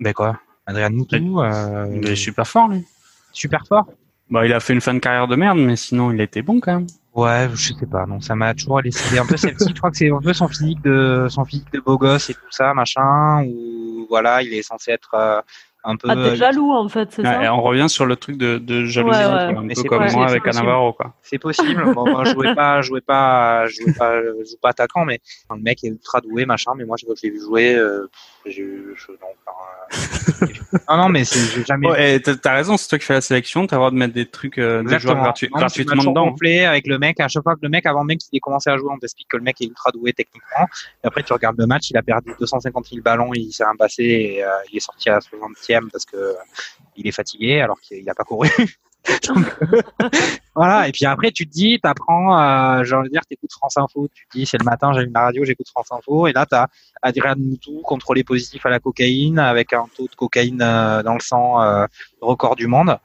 Ben quoi? Adrien Moutou. Euh, il est super fort, lui. Super fort bah, il a fait une fin de carrière de merde, mais sinon, il était bon quand même. Ouais, je sais pas, non, ça m'a toujours laissé un peu sceptique. je crois que c'est un peu son physique de, son physique de beau gosse et tout ça, machin, ou voilà, il est censé être euh, un peu. Ah, t'es jaloux en fait, c'est ça. Et on revient sur le truc de, de jalousie, un peu comme moi avec Anavaro, quoi. C'est possible. bon, moi, je jouais pas, je jouais pas, je jouais pas, je joue pas attaquant, mais le mec est ultra doué, machin. Mais moi, je l'ai vu jouer, euh, je, non, enfin, euh, non, non, mais j'ai jamais. Ouais, t'as raison, c'est toi qui fais la sélection, t'as le droit de mettre des trucs, euh, des joueurs gratuits, gratuitement dedans. complet avec le mec. À chaque fois que le mec, avant même qu'il ait commencé à jouer, on t'explique que le mec est ultra doué techniquement. Et après, tu regardes le match, il a perdu 250 000 ballons, il s'est rien passé, et, il est sorti à 60e parce que il est fatigué alors qu'il n'a pas couru. voilà. Et puis après, tu te dis, t'apprends, euh, genre dire, t'écoutes France Info. Tu dis, c'est le matin, j'allume la radio, j'écoute France Info. Et là, t'as Adrien Moutou, contrôlé positif à la cocaïne, avec un taux de cocaïne euh, dans le sang euh, record du monde.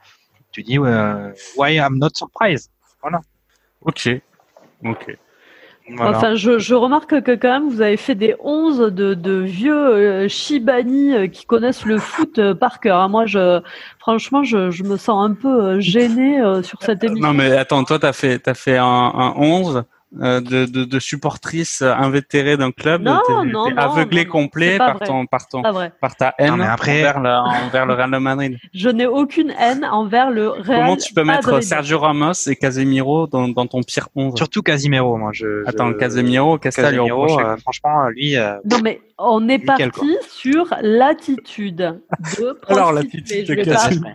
Tu dis, why I'm not surprised. Voilà. Ok. Ok. Enfin, je, remarque que quand même, vous avez fait des 11 de, vieux euh, Shibani euh, qui connaissent le foot euh, par cœur. Hein. Moi, je, franchement, je, me sens un peu gêné sur cette émission. Non, mais attends, toi, tu as fait, as fait un, un 11 euh, de, de, de, supportrice invétérée d'un club, non, non, aveuglé complet par ton, par ton, par ta haine envers, le, envers le Real Madrid. Je n'ai aucune haine envers le Real Comment tu peux mettre Sergio Ramos et Casemiro dans, dans ton pire 11 Surtout Casemiro, moi. Je, Attends, Casemiro, qu'est-ce que euh, Franchement, lui. Euh, non, mais on est parti sur l'attitude de Alors, l'attitude de Casemiro.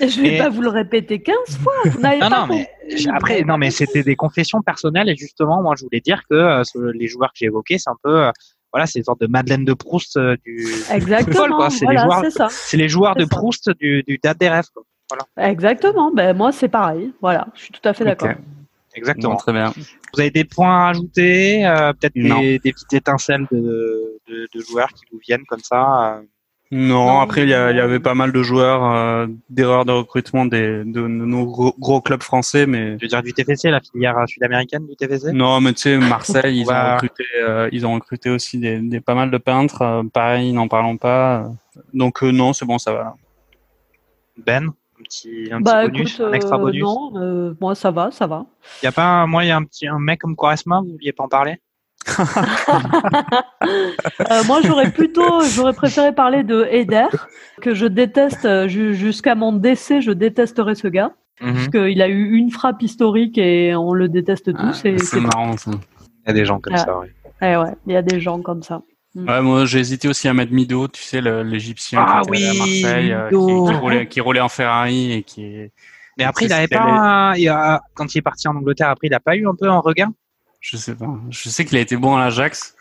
Je vais pas vous le répéter 15 fois. Vous n'avez pas non, mais après, non, mais c'était des confessions personnelles et justement, moi, je voulais dire que euh, les joueurs que j'ai évoqués, c'est un peu, euh, voilà, c'est une sorte de Madeleine de Proust euh, du, Exactement. C'est les joueurs, c'est les joueurs de Proust du, du date des rêves. Voilà. Exactement. Ben moi, c'est pareil. Voilà, je suis tout à fait d'accord. Exactement. très bien. Vous avez des points à ajouter, peut-être des, des, petites étincelles de, de, de, joueurs qui vous viennent comme ça. Non, après il y, avait pas mal de joueurs euh, d'erreurs de recrutement des, de, nos gros, clubs français, mais. Tu veux dire du TFC, la filière sud-américaine du TFC Non, mais tu sais, Marseille, ils ont recruté, euh, ils ont recruté aussi des, des pas mal de peintres. Euh, pareil, n'en parlons pas. Donc non, c'est bon, ça va. Ben, un petit, un bah, bonus, un extra bonus? non, moi ça va, ça va. Y a pas, moi il y a un petit, un mec comme Quaresma, vous vouliez pas en parler? euh, moi, j'aurais plutôt, j'aurais préféré parler de Eder, que je déteste euh, jusqu'à mon décès. Je détesterai ce gars, mhm. parce qu'il a eu une frappe historique et on le déteste tous. Ah, c'est marrant ça. Il y a des gens comme ça, oui. Eh ouais, il y a des gens comme ça. Mm. Ouais, moi j'ai hésité aussi à mettre Mido, tu sais, l'Égyptien ah, qui oui, à Marseille, euh, qui, roulait, qui, roulait, en Ferrari et qui. Mais après, il avait pas, il a... quand il est parti en Angleterre, après, il a pas eu un peu un regain? Je sais pas. Je sais qu'il a été bon à l'Ajax.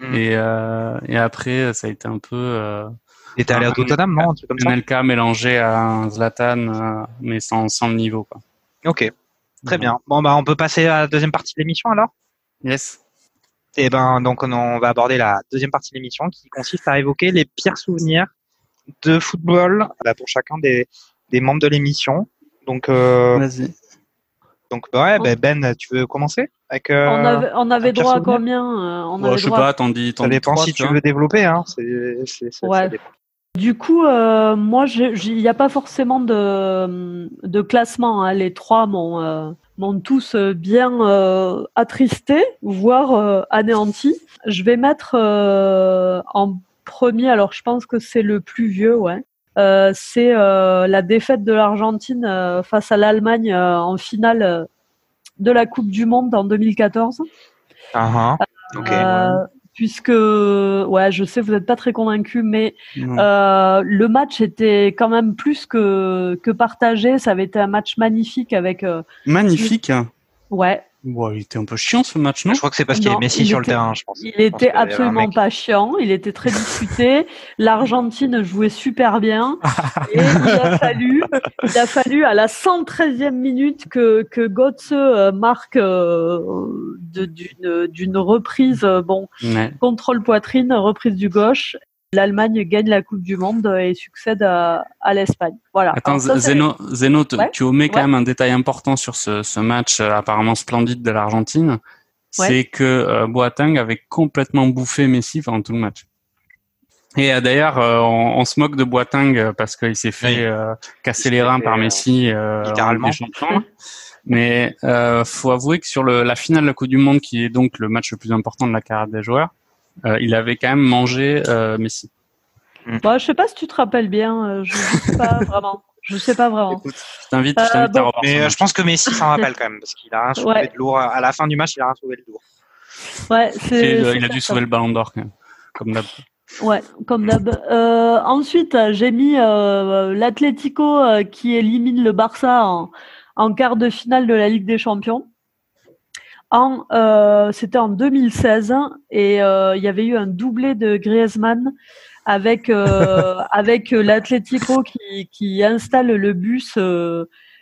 Mm. Et, euh, et après, ça a été un peu. Euh, il était allé à Tottenham, non Un comme mélangé à un Zlatan, euh, mais sans, sans le niveau. Quoi. Ok, très bien. Bon, bah, on peut passer à la deuxième partie de l'émission alors? Yes. Et eh ben, donc, on va aborder la deuxième partie de l'émission qui consiste à évoquer les pires souvenirs de football pour chacun des, des membres de l'émission. Donc, euh, Vas-y. Donc ouais, ben, ben, tu veux commencer avec, euh, On avait, on avait droit à combien euh, on avait Je sais pas, t'en dis. Ça dépend si tu veux développer. Hein. ouais. Du coup, euh, moi, il n'y a pas forcément de, de classement. Hein. Les trois m'ont m'ont tous bien attristé, voire anéanti. Je vais mettre en premier, alors je pense que c'est le plus vieux, ouais. Euh, c'est euh, la défaite de l'Argentine euh, face à l'Allemagne en finale de la Coupe du Monde en 2014. Uh Puisque, ouais, je sais, vous n'êtes pas très convaincu, mais le match était quand même plus que, que partagé. Ça avait été un match magnifique avec. magnifique. Ouais, il était un peu chiant ce match, non? Je crois que c'est parce qu'il y avait Messi sur le terrain, je pense. Il était absolument pas chiant, il était très disputé. L'Argentine jouait super bien. et il a fallu, il a fallu à la 113e minute que, que Götze euh, marque euh, d'une reprise, euh, bon, contrôle poitrine, reprise du gauche l'Allemagne gagne la Coupe du Monde et succède à, l'Espagne. Voilà. Attends, Zeno, Zeno tu omets quand même un détail important sur ce, match euh, apparemment splendide de l'Argentine. C'est que euh, Boateng avait complètement bouffé Messi pendant tout le match. Et euh, d'ailleurs, on, se moque de Boateng parce qu'il s'est fait casser les reins par Messi littéralement. Mais euh, faut avouer que sur la finale de la Coupe du Monde, qui est donc le match le plus important de la carrière des joueurs, euh, il avait quand même mangé euh, Messi. Mm. Bah, je sais pas si tu te rappelles bien, euh, je sais pas vraiment. Je sais pas vraiment. je t'invite, à revoir. Mais je pense que Messi s'en rappelle quand même parce qu'il a rien sauvé de lourd à la fin du match, il a rien sauvé de lourd. Ouais, c'est. Il, a dû sauver le Ballon d'Or quand même, comme d'hab. Ouais, comme d'hab. ensuite, j'ai mis l'Atlético qui élimine le Barça en, en quart de finale de la Ligue des Champions en euh, c'était en 2016 et euh, il y avait eu un doublé de Griezmann avec euh, avec l'Atlético qui, qui installe le bus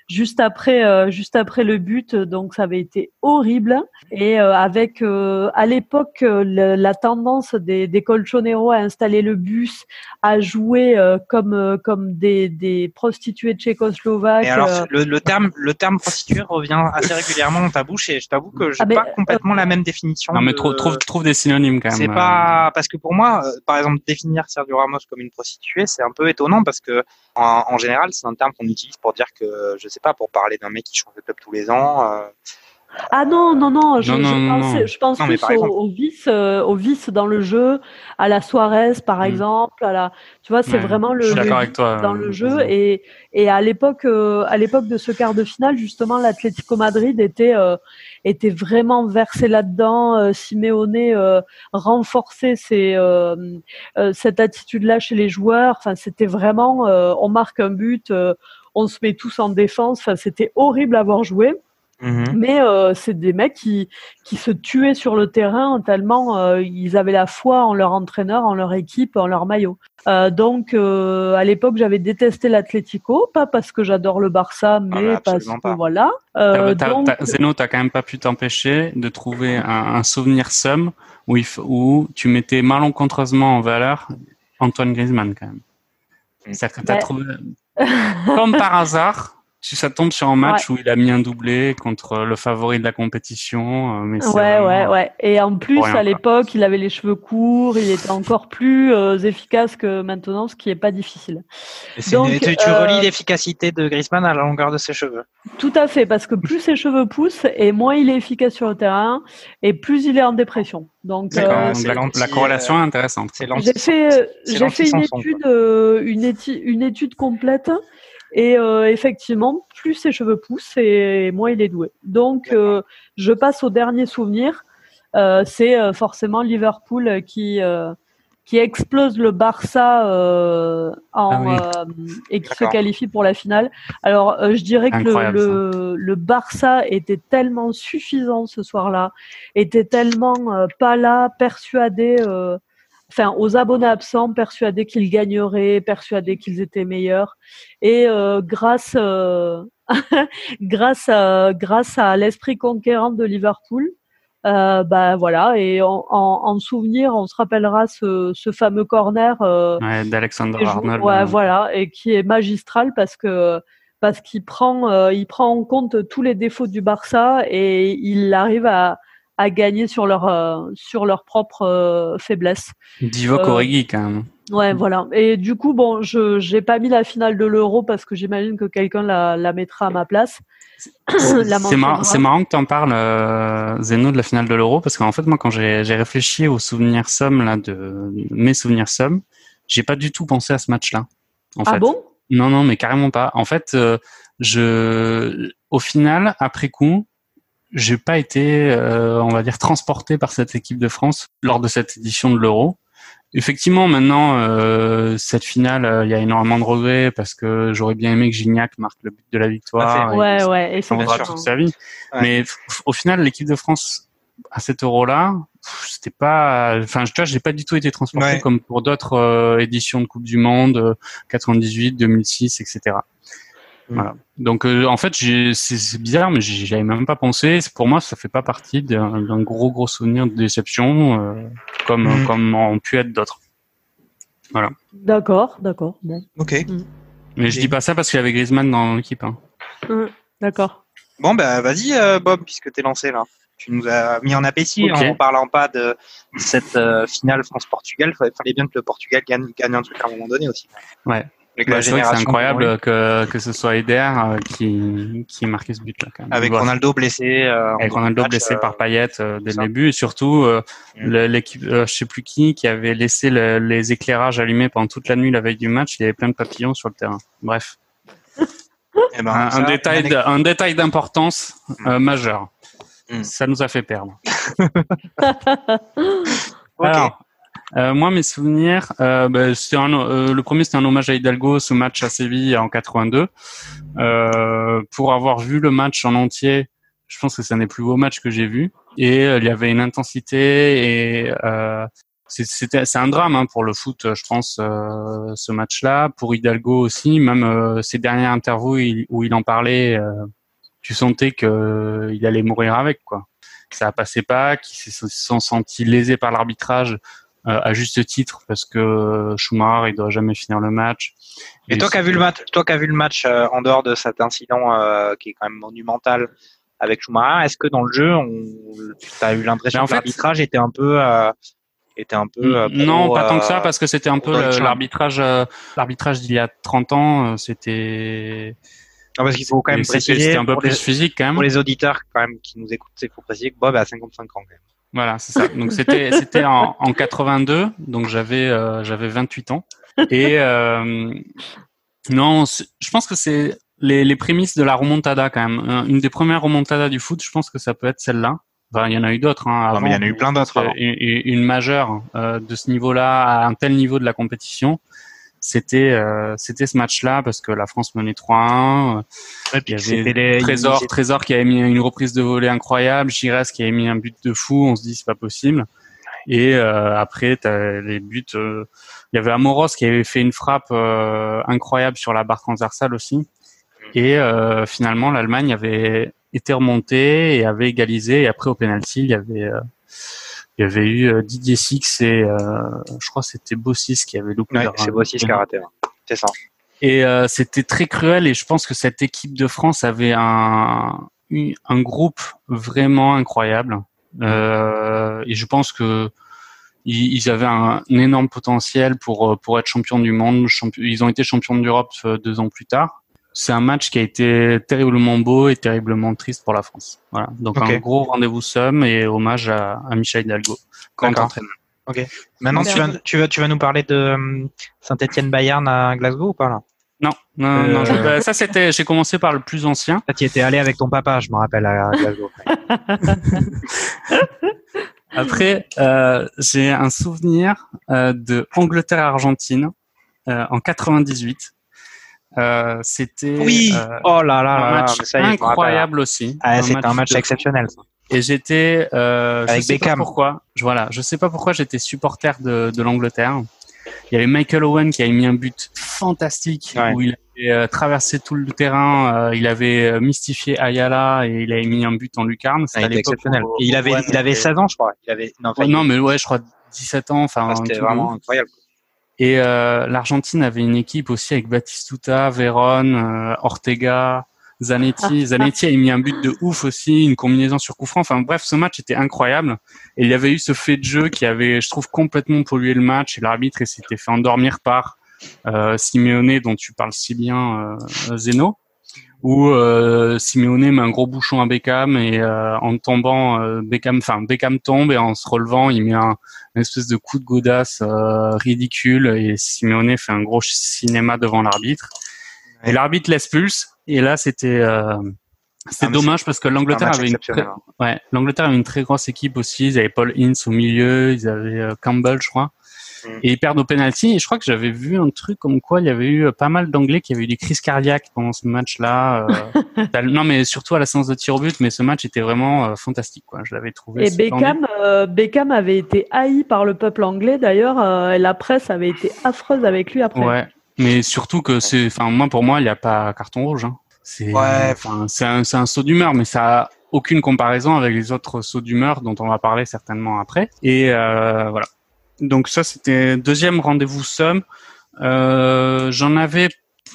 juste après, euh, juste après le but, donc ça avait été horrible. Et euh, avec euh, à l'époque la tendance des, des Colchonero à installer le bus, à jouer comme comme des, des prostituées tchécoslovaques. Et alors le, le, terme le terme prostituée revient assez régulièrement dans ta bouche et je t'avoue que j'ai ah, pas complètement la même définition. Non mais trouve trouve des synonymes quand même. C'est pas parce que pour moi, par exemple, définir Sergio Ramos comme une prostituée, c'est un peu étonnant parce que en, en général, c'est un terme qu'on utilise pour dire que je sais pas pour parler d'un mec qui change de club tous les ans. Euh, ah non, non, non, je, je pense, plus au, vice, euh, au vice dans le jeu, à la Suarez par mm. exemple, à la, tu vois, c'est vraiment le, dans le jeu et, et à l'époque, euh, à l'époque de ce quart de finale, justement, l'Atlético Madrid était, euh, était vraiment versé là-dedans. Simeone renforçait ses, cette attitude-là chez les joueurs. Enfin, c'était vraiment, on marque un but, on se met tous en défense. Enfin, c'était horrible à voir jouer. Mhm. Mais euh, c'est des mecs qui, qui se tuaient sur le terrain tellement euh, ils avaient la foi en leur entraîneur, en leur équipe, en leur maillot. Euh, donc euh, à l'époque j'avais détesté l'Atlético, pas parce que j'adore le Barça, ah, mais parce que voilà. Euh, donc... Zeno, t'as quand même pas pu t'empêcher de trouver un, un souvenir somme où, il où tu mettais malencontreusement en valeur Antoine Griezmann quand même. C'est-à-dire que t'as ben trouvé, comme par hasard, ça tombe sur un match où il a mis un doublé contre le favori de la compétition. Euh, mais ouais, ouais, ouais. Et en plus, à l'époque, il avait les cheveux courts, il était encore plus euh, efficace que maintenant, ce qui est pas difficile. Donc, tu, tu euh, relis l'efficacité de Griezmann à la longueur de ses cheveux. Tout à fait, parce que plus ses cheveux poussent et moins il est efficace sur le terrain et plus il est en dépression. Donc, la, corrélation est intéressante. J'ai fait, j'ai fait une étude, une étude, une étude complète et euh, effectivement, plus ses cheveux poussent et moins il est doué. Donc, euh, je passe au dernier souvenir. Euh, c'est euh, forcément Liverpool qui qui explose le Barça en, ah et qui se qualifie pour la finale. Alors, je dirais que le, le, le, Barça était tellement suffisant ce soir-là, était tellement pas là, persuadé enfin aux abonnés absents, persuadés qu'ils gagneraient, persuadés qu'ils étaient meilleurs. Et euh, grâce, euh, grâce à, grâce à l'esprit conquérant de Liverpool, euh, bah voilà. Et en, en, souvenir, on se rappellera ce, ce fameux corner euh, ouais, d'Alexander Arnold. Ouais, voilà, et qui est magistral parce que parce qu'il prend, il prend en compte tous les défauts du Barça et il arrive à à gagner sur leur euh, sur leur propre euh, faiblesse. Divock euh, Origi quand même. Ouais, voilà. Et du coup, bon, je j'ai pas mis la finale de l'Euro parce que j'imagine que quelqu'un la, la mettra à ma place. c'est marrant, marrant, que tu en parles, euh, Zeno, de la finale de l'Euro, parce qu'en fait, moi, quand j'ai réfléchi aux souvenirs sommes là de mes souvenirs sommes, j'ai pas du tout pensé à ce match-là. Ah bon? Non, non, mais carrément pas. En fait, je, au final, après coup, j'ai pas été, euh, on va dire, transporté par cette équipe de France lors de cette édition de l'Euro. Effectivement, maintenant, euh, cette finale, euh, il y a énormément de regrets parce que j'aurais bien aimé que Gignac marque le but de la victoire. Ouais, ouais, et ça toute sa vie. Mais au final, l'équipe de France à cet Euro-là, c'était pas, enfin, je j'ai pas du tout été transporté comme pour d'autres éditions de Coupe du Monde, 98, 2006, etc. Voilà. Donc euh, en fait, c'est bizarre, mais j'y avais même pas pensé. Pour moi, ça fait pas partie d'un gros gros souvenir de déception, euh, comme mm. comme ont pu être d'autres. Voilà. D'accord, d'accord. Bon. Ok. Mm. Mais je dis pas ça parce qu'il y avait Griezmann dans l'équipe. Hein. Mm. D'accord. Bon ben vas-y euh, Bob, puisque t'es lancé là. Tu nous as mis en appétit en parlant pas de cette finale France-Portugal. Il fallait bien que le Portugal gagne, gagne un truc à un moment donné aussi. Ouais. Bah, c'est incroyable que, que ce soit Eder euh, qui, qui ait marqué ce but-là. Avec Ronaldo blessé. Euh, Avec Ronaldo blessé par euh, Payet dès le début. Et surtout, mm. l'équipe, je sais plus qui, qui avait laissé les éclairages allumés pendant toute la nuit la veille du match. Il y avait plein de papillons sur le terrain. Bref. Eh ben, un, détail, un détail d'importance mm. majeure. Mm. Ça nous a fait perdre. Alors, euh, moi, mes souvenirs, euh, bah, un, euh, le premier, c'était un hommage à Hidalgo, ce match à Séville en 82. Euh, pour avoir vu le match en entier, je pense que c'est un des plus beaux matchs que j'ai vu. Et il y avait une intensité et c'était c'est un drame hein, pour le foot, je pense, euh, ce match-là. Pour Hidalgo aussi, même euh, ces dernières interviews où il en parlait, euh, tu sentais que il allait mourir avec quoi. Ça passait pas, qu'ils se sont sentis lésés par l'arbitrage à juste titre parce que Schumacher il doit jamais finir le match. Et, toi qui as vu le match, toi qui as vu le match en dehors de cet incident qui est quand même monumental avec Schumacher, est-ce que dans le jeu, tu as eu l'impression que l'arbitrage était un peu était un peu euh, non pas tant que ça euh, parce que c'était un peu l'arbitrage euh, l'arbitrage d'il y a 30 ans c'était non, parce qu'il faut quand même préciser c'était un peu plus physique quand même. pour les auditeurs quand même qui nous écoutent il faut préciser que Bob a 55 ans quand même voilà c'est ça donc c'était c'était en, en 82 donc j'avais j'avais 28 ans et non je pense que c'est les, les prémices de la remontada quand même une des premières remontadas du foot je pense que ça peut être celle-là il y en a eu d'autres. Hein, avant. il y en a eu plein d'autres. Une, une, majeure euh, de ce niveau-là, à un tel niveau de la compétition, c'était euh, c'était ce match-là parce que la France menait 3-1. il y avait les... Trésor, Trésor qui avait mis une reprise de volée incroyable, Gires qui avait mis un but de fou. On se dit c'est pas possible. Et euh, après, as les buts. Euh, il y avait Amoros qui avait fait une frappe euh, incroyable sur la barre transversale aussi. Et finalement, l'Allemagne avait était remonté et avait égalisé. Et après au penalty, il y avait euh, il y avait eu euh, Didier Six et euh, je crois que c'était Bossis qui avait loupé. Ouais, c'est Bossis qui a raté. C'est ça. Et c'était très cruel et je pense que cette équipe de France avait un un groupe vraiment incroyable. Euh, et je pense que ils, avaient un, énorme potentiel pour pour être champion du monde. ils ont été champions d'Europe deux ans plus tard c'est un match qui a été terriblement beau et terriblement triste pour la France. Voilà. Donc un gros rendez-vous somme et hommage à, Michel Hidalgo. Ok. Maintenant, tu vas, tu, vas, tu vas nous parler de euh, Saint-Etienne-Bayern à Glasgow ou pas là? Non, non, non. Euh, bah, ça, c'était. J'ai commencé par le plus ancien. Tu étais allé avec ton papa, je me rappelle à Glasgow. Après, euh, j'ai un souvenir de Angleterre-Argentine en 98 euh, c'était oui. Euh, oh là là, un match incroyable aussi. Ah, c'était un match exceptionnel. Et j'étais euh, avec je sais Pas pourquoi. Je, voilà, je sais pas pourquoi j'étais supporter de, de l'Angleterre. Il y avait Michael Owen qui a mis un but fantastique où il avait euh, traversé tout le terrain, il avait mystifié Ayala et il avait mis un but en lucarne. C'était ah, exceptionnel. il avait il avait 16 ans, je crois. Il avait non, non mais ouais, je crois 17 ans. Enfin, ah, c'était vraiment incroyable. Et euh, l'Argentine avait une équipe aussi avec Batistuta, Véron, euh, Ortega, Zanetti. Zanetti a mis un but de ouf aussi, une combinaison sur coup franc. Enfin bref, ce match était incroyable. Et il y avait eu ce fait de jeu qui avait, je trouve, complètement pollué le match. Et l'arbitre s'était fait endormir par euh, Simeone, dont tu parles si bien, euh, Zeno où euh, Simeone met un gros bouchon à Beckham et euh, en tombant, euh, Beckham, enfin Beckham tombe et en se relevant, il met un une espèce de coup de godasse euh, ridicule et Simeone fait un gros cinéma devant l'arbitre. Et l'arbitre l'expulse et là c'était c'est ah, dommage parce que l'Angleterre avait une très, ouais, l'Angleterre avait une très grosse équipe aussi. Ils avaient Paul Ince au milieu, ils avaient Campbell, je crois. Mm. Et ils perdent au penalty. Et je crois que j'avais vu un truc comme quoi il y avait eu euh, pas mal d'anglais qui avaient eu des crises cardiaques pendant ce match-là. Euh. non, mais surtout à la séance de tir au but. Mais ce match était vraiment euh, fantastique. Quoi. Je l'avais trouvé. Et Beckham, Beckham avait été haï par le peuple anglais. D'ailleurs, la presse avait été affreuse avec lui après. Ouais. Mais surtout que c'est, enfin, moi pour moi, il n'y a pas carton rouge. Hein. C'est, ouais. c'est un, c'est un saut d'humeur, mais ça a aucune comparaison avec les autres sauts d'humeur dont on va parler certainement après. Et voilà donc ça, c'était deuxième rendez-vous somme. Euh, J'en avais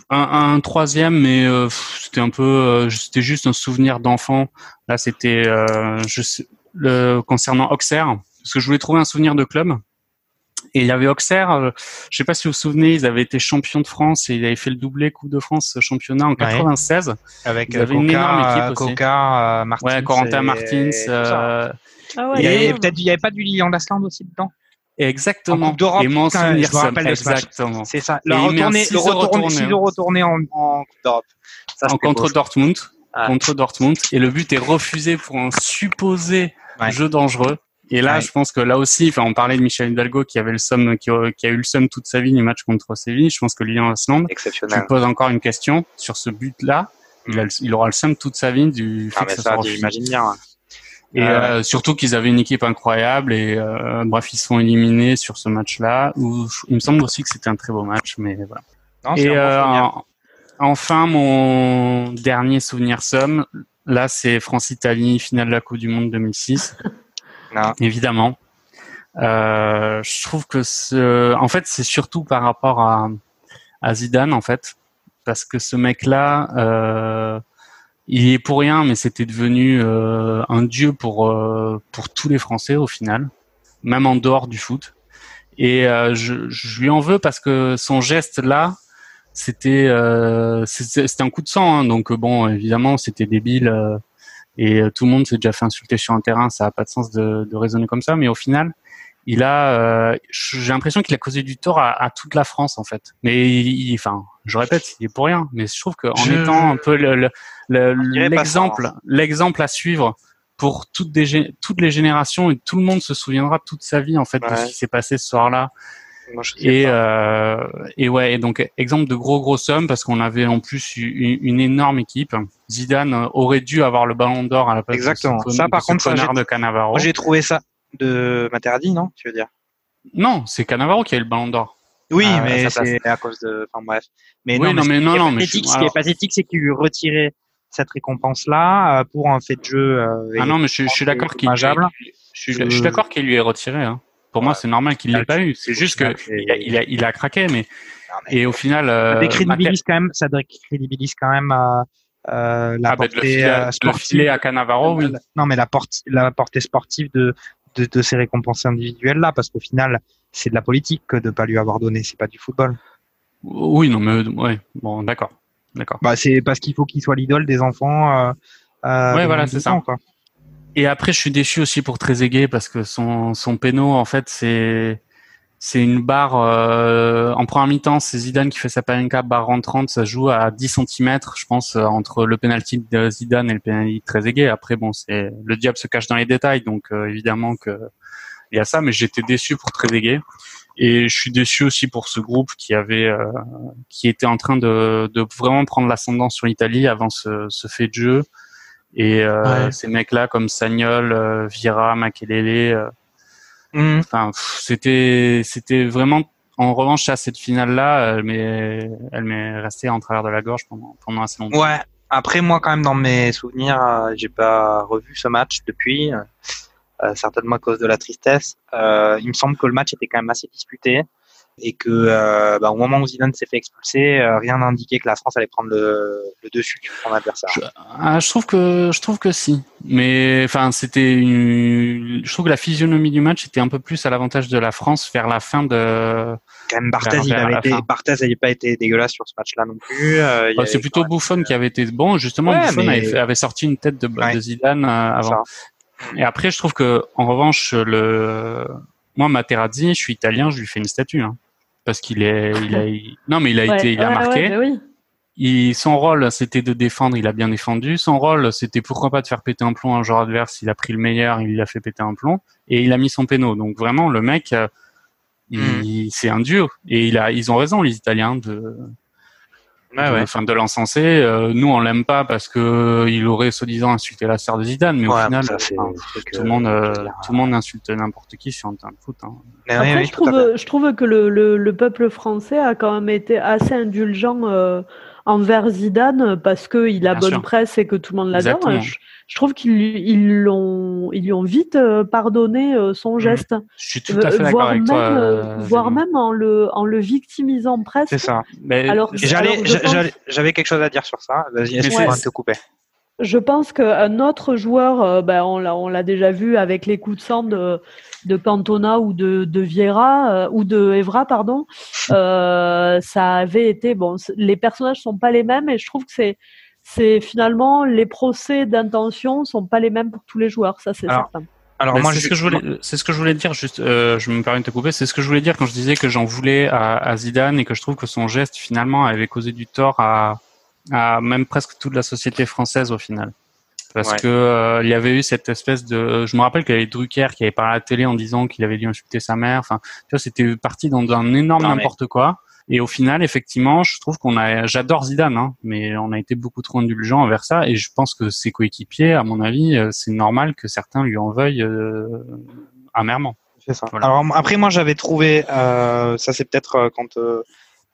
un, un, troisième, mais euh, c'était un peu, euh, c'était juste un souvenir d'enfant. Là, c'était euh, le, concernant Auxerre, parce que je voulais trouver un souvenir de club. Et il y avait Auxerre, euh, je sais pas si vous vous souvenez, ils avaient été champions de France et ils avaient fait le doublé Coupe de France championnat en 96. Avec ils avaient une énorme équipe aussi. Coca, Martins. Ouais, Corentin Martins. Ah ouais, il y avait peut-être, il y avait pas du Lilian Dasland aussi dedans. Exactement. Et mon souvenir, je me rappelle exactement. C'est ça. Le retourner, le retourner, le retourner en, en Coupe d'Europe. En contre Dortmund. Ah. Contre Dortmund. Et le but est refusé pour un supposé jeu dangereux. Et là, je pense que là aussi, enfin, on parlait de Michel Hidalgo qui avait le somme, qui, a eu le somme toute sa vie du match contre Séville. Je pense que Lilian Asland, tu poses encore une question sur ce but-là. Il, il, aura le somme toute sa vie du ah, fait que ça, j'imagine bien. Et euh, surtout qu'ils avaient une équipe incroyable et euh, bref ils sont éliminés sur ce match-là. Où il me semble aussi que c'était un très beau match, mais voilà. Non, et euh, enfin mon dernier souvenir somme, là c'est France-Italie finale de la Coupe du Monde 2006. non. Évidemment. Euh, je trouve que ce, en fait c'est surtout par rapport à, à Zidane en fait, parce que ce mec-là. Euh, il est pour rien, mais c'était devenu euh, un dieu pour euh, pour tous les Français au final, même en dehors du foot. Et euh, je, je, lui en veux parce que son geste là, c'était c'était un coup de sang. Hein, donc bon, évidemment, c'était débile et tout le monde s'est déjà fait insulter sur un terrain. Ça a pas de sens de, de raisonner comme ça, mais au final, il a, j'ai l'impression qu'il a causé du tort à, à, toute la France en fait. Mais il, enfin, je répète, il est pour rien. Mais je trouve qu'en étant un peu le, l'exemple, l'exemple à suivre pour toutes, des, toutes les générations et tout le monde se souviendra toute sa vie en fait de ce qui s'est passé ce soir-là. et euh, et ouais, et donc exemple de gros gros sommes parce qu'on avait en plus une, énorme équipe. Zidane aurait dû avoir le Ballon d'Or à la place Exactement. de ça par contre, de Cannavaro. J'ai trouvé ça de Materazzi, non Tu veux dire? Non, c'est Cannavaro qui a eu le Ballon d'Or. Oui, ah, mais c'est à cause de. Enfin bref. Mais non, mais, non, non, mais ce qui est pathétique, c'est qu'il lui retirait cette récompense-là euh, pour un fait de jeu. Euh, ah non, mais je, suis d'accord qu'il. Je, je, suis d'accord qu'il lui ait retiré. Hein. Pour moi, c'est normal qu'il l'ait pas eu. C'est juste que il a, il, a, il a craqué, mais, et au final. Euh, ça décrédibilise quand même. Ça décrédibilise quand même. Euh, la ah, portée euh, sportive à Canavaro, oui. Non, mais la, porte, la portée sportive de, de, de ces récompenses individuelles là, parce qu'au final, c'est de la politique que de pas lui avoir donné, c'est pas du football. Oui, non, mais ouais, bon, d'accord, d'accord. Bah, c'est parce qu'il faut qu'il soit l'idole des enfants. Euh, euh ouais, voilà, c'est ça. Quoi. Et après, je suis déçu aussi pour Trezeguet parce que son son péno, en fait, c'est c'est une barre euh, en première mi-temps, c'est Zidane qui fait sa panenka barre rentrante, ça joue à 10 cm, je pense, euh, entre le penalty de Zidane et le penalty de Trezeguet. Après, bon, c'est le diable se cache dans les détails, donc euh, évidemment que il y a ça, mais j'étais déçu pour Trezeguet et je suis déçu aussi pour ce groupe qui avait, euh, qui était en train de, de vraiment prendre l'ascendant sur l'Italie avant ce, ce, fait de jeu. Et euh, ces mecs-là comme Sagnol, euh, Vira, Makelele, mmh. enfin c'était c'était vraiment en revanche à cette finale-là, elle m'est elle m'est restée en travers de la gorge pendant pendant assez longtemps. Ouais. Après moi quand même dans mes souvenirs, j'ai pas revu ce match depuis. Euh, certainement à cause de la tristesse. Euh, il me semble que le match était quand même assez disputé et que euh, bah, au moment où Zidane s'est fait expulser, rien n'indiquait que la France allait prendre le, le dessus son adversaire. Je, ah, je, trouve que je trouve que si, mais enfin c'était une... je trouve que la physionomie du match était un peu plus à l'avantage de la France vers la fin de. Quand même Barthez, il avait été, Barthez n'avait pas été dégueulasse sur ce match-là non plus. Euh, c'est plutôt Buffon qui avait été bon. Justement, ouais, Buffon avait, avait, sorti une tête de, de Zidane avant. Et après, je trouve que, en revanche, le, moi, Materazzi, je suis italien, je lui fais une statue, hein, parce qu'il est, il a, non, mais il a été, il a marqué. Bah oui. Il, son rôle, c'était de défendre, il a bien défendu. Son rôle, c'était pourquoi pas de faire péter un plomb à un joueur adverse. Il a pris le meilleur, il a fait péter un plomb et il a mis son péno. Donc vraiment, le mec, euh, hmm. c'est un dieu. Et il a, ils ont raison, les Italiens, de, Enfin, de l'encenser. Euh, nous, on l'aime pas parce que il aurait soi-disant insulté la sœur de Zidane, mais au final, tout le monde, euh, tout le monde insulte n'importe qui sur un terrain de foot. Hein. Après, je trouve, je trouve que le, le, le, peuple français a quand même été assez indulgent euh, envers Zidane parce qu'il a bonne presse et que tout le monde l'adore. Je, trouve qu'ils ils l'ont, ils lui ont vite euh, pardonné euh, son mmh. geste. Je suis tout à fait d'accord avec toi. Euh, voire même en le, en le victimisant presque. C'est ça. Mais alors, j'avais quelque chose à dire sur ça. Vas-y, moi te couper. Je pense qu'un autre joueur, ben, on l'a déjà vu avec les coups de sang de, de Cantona ou de, de Vieira ou de Evra, pardon. Euh, ça avait été bon. Les personnages sont pas les mêmes et je trouve que c'est c'est finalement les procès d'intention sont pas les mêmes pour tous les joueurs, ça c'est certain. Alors moi, c'est ce que je voulais, c'est ce que je voulais dire. Juste, euh, je me permets de te couper. C'est ce que je voulais dire quand je disais que j'en voulais à, à, Zidane et que je trouve que son geste finalement avait causé du tort à, à même presque toute la société française au final. Parce que euh, il y avait eu cette espèce de, je me rappelle qu'il y avait Drucker qui avait parlé à la télé en disant qu'il avait dû insulter sa mère. Enfin, tu vois, c'était parti dans un énorme n'importe quoi. Et au final, effectivement, je trouve qu'on a, j'adore Zidane, hein, mais on a été beaucoup trop indulgent envers ça. Et je pense que ses coéquipiers, à mon avis, euh, c'est normal que certains lui en veuillent euh, amèrement. C'est ça. Alors après, moi, j'avais trouvé, euh, ça c'est peut-être quand euh,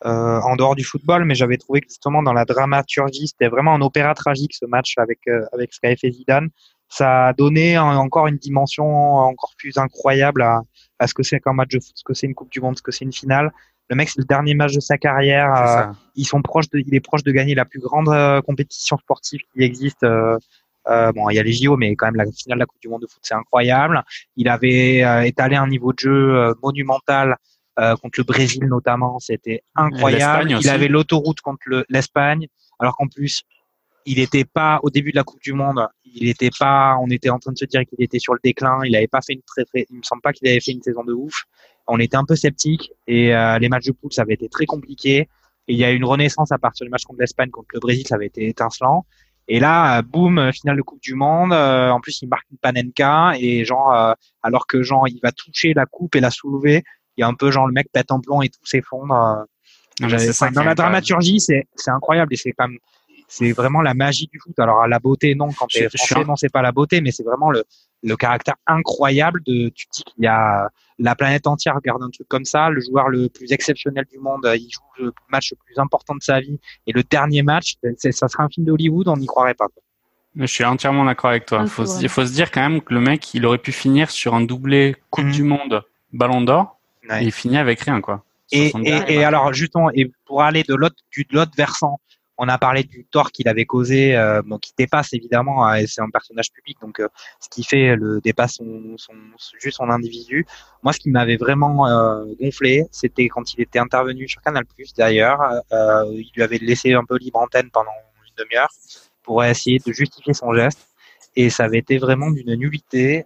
en dehors du football, mais j'avais trouvé que justement dans la dramaturgie, c'était vraiment un opéra tragique ce match avec avec ce qu'a fait Zidane. Ça a donné encore une dimension encore plus incroyable à, à ce que c'est qu'un match de foot, ce que c'est une Coupe du Monde, ce que c'est une finale. Le mec, c'est le dernier match de sa carrière. Euh, ils sont proches de, il est proche de gagner la plus grande euh, compétition sportive qui existe. Euh, bon, il y a les JO, mais quand même la finale de la Coupe du Monde de foot, c'est incroyable. Il avait étalé un niveau de jeu monumental contre le Brésil notamment, c'était incroyable. Il avait l'autoroute contre l'Espagne, alors qu'en plus, il n'était pas au début de la Coupe du Monde. Il était pas. On était en train de se dire qu'il était sur le déclin. Il n'avait pas fait une très, très. Il me semble pas qu'il avait fait une saison de ouf on était un peu sceptiques et euh, les matchs de poule, ça avait été très compliqué. Et il y a eu une renaissance à partir du match contre l'Espagne, contre le Brésil, ça avait été étincelant. Et là, euh, boum, euh, finale de Coupe du Monde. en plus, il marque une panenka et genre, alors que genre, il va toucher la coupe et la soulever, il y a un peu genre le mec pète en plomb et tout s'effondre. dans la dramaturgie, c'est c'est incroyable et c'est comme c'est vraiment la magie du foot. Alors la beauté, non, quand t'es français, non, c'est pas la beauté, mais c'est vraiment le, le caractère incroyable de. Tu dis qu'il y a la planète entière regarde un truc comme ça. Le joueur le plus exceptionnel du monde, il joue le match le plus important de sa vie et le dernier match, ça sera un film d'Hollywood, on n'y croirait pas. Je suis entièrement d'accord avec toi. Il faut, faut, se dire quand même que le mec, il aurait pu finir sur un doublé Coupe mhm. du Monde, Ballon d'Or, et il finit avec rien, quoi. Et, et, et, alors justement, et pour aller de l'autre du de l'autre versant, on a parlé du tort qu'il avait causé, euh, qui dépasse évidemment, euh, c'est un personnage public, donc euh, ce qui fait le dépasse son, son, juste son individu. Moi, ce qui m'avait vraiment gonflé, c'était quand il était intervenu sur Canal+, d'ailleurs, il lui avait laissé un peu libre antenne pendant une demi-heure pour essayer de justifier son geste, et ça avait été vraiment d'une nullité.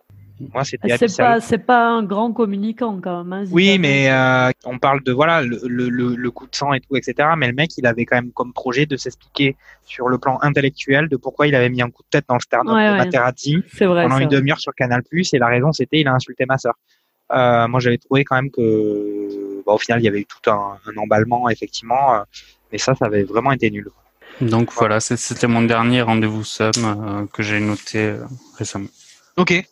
Moi, c'était c'est pas c'est pas un grand communicant quand même. Hein, oui, mais euh, on parle de voilà le, le, le, coup de sang et tout, etc. Mais le mec, il avait quand même comme projet de s'expliquer sur le plan intellectuel de pourquoi il avait mis un coup de tête dans le sternum de Materazzi pendant une demi-heure sur Canal+. Et la raison, c'était il a insulté ma sœur. Euh, moi, j'avais trouvé quand même que, bah, au final, il y avait eu tout un, un emballement, effectivement. Euh, mais ça, ça avait vraiment été nul. Donc voilà, c'était mon dernier rendez-vous somme euh, que j'ai noté euh, récemment. Ok,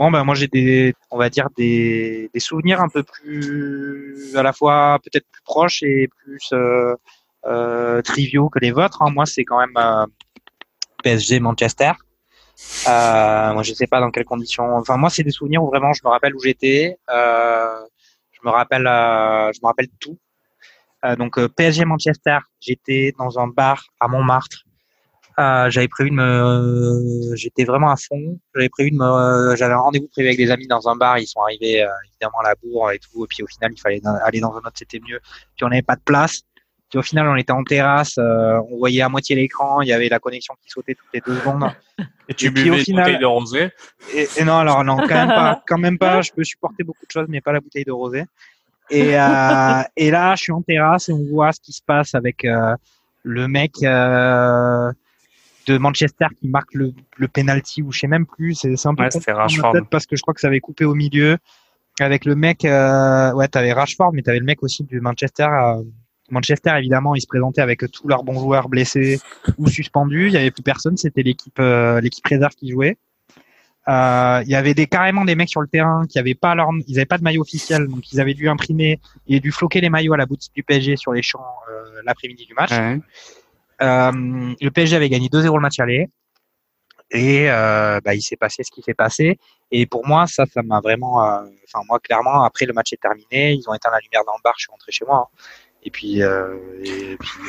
Bon, ben moi j'ai des, on va dire des, des souvenirs un peu plus, à la fois peut-être plus proches et plus euh, euh, triviaux que les vôtres. Hein. Moi, c'est quand même euh, PSG Manchester. Moi, je sais pas dans quelles conditions. Enfin, moi, c'est des souvenirs où vraiment je me rappelle où j'étais. Je me rappelle, je me rappelle tout. donc PSG Manchester, j'étais dans un bar à Montmartre euh, j'avais prévu de me, j'étais vraiment à fond. J'avais prévu de me, j'avais un rendez-vous prévu avec des amis dans un bar. Ils sont arrivés euh, évidemment à la bourre et tout. Et puis au final, il fallait aller dans un autre, c'était mieux. Puis on n'avait pas de place. Puis au final, on était en terrasse. Euh, on voyait à moitié l'écran. Il y avait la connexion qui sautait toutes les deux secondes. Et tu buvais une bouteille de rosé? Et, et, non, alors non, quand même pas. Quand même pas. Je peux supporter beaucoup de choses, mais pas la bouteille de rosé. Et, euh, et là, je suis en terrasse et on voit ce qui se passe avec le mec. Euh, de Manchester qui marque le, le penalty ou je sais même plus. C'est un peu ouais, parce que je crois que ça avait coupé au milieu avec le mec. Euh, ouais, t'avais Rashford, mais t'avais le mec aussi du Manchester. Euh, Manchester, évidemment, ils se présentaient avec tous leurs bons joueurs blessés ou suspendus. Il y avait plus personne. C'était l'équipe euh, l'équipe réserve qui jouait. Euh, il y avait des carrément des mecs sur le terrain qui avaient pas leur, ils avaient pas de maillot officiel, donc ils avaient dû imprimer et dû floquer les maillots à la boutique du PSG sur les champs euh, l'après-midi du match. Ouais. Euh, le PSG avait gagné 2-0 le match aller. Et euh, bah, il s'est passé ce qui s'est passé. Et pour moi, ça, ça m'a vraiment. Euh, enfin, moi, clairement, après le match est terminé, ils ont éteint la lumière dans le bar, je suis rentré chez moi. Hein. Et puis,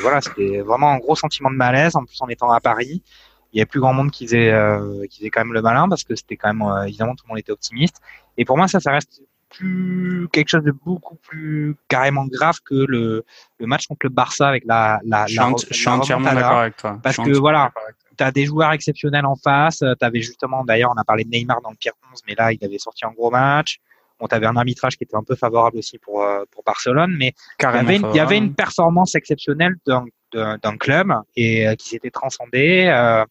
voilà, c'était vraiment un gros sentiment de malaise. En plus, en étant à Paris, il y avait plus grand monde qui faisait, euh, qui quand même le malin parce que c'était quand même évidemment tout le monde était optimiste. Et pour moi, ça, ça reste plus quelque chose de beaucoup plus carrément grave que le, le match contre le Barça avec la la je suis, entièrement d'accord avec toi. Parce que voilà tu as des joueurs exceptionnels en face tu avais justement d'ailleurs on a parlé de Neymar dans le pire 11 mais là il avait sorti un gros match. On avait un arbitrage qui était un peu favorable aussi pour euh, pour Barcelone mais il y, avait une, il y avait une performance exceptionnelle d'un club et euh, qui s'était transcendé euh,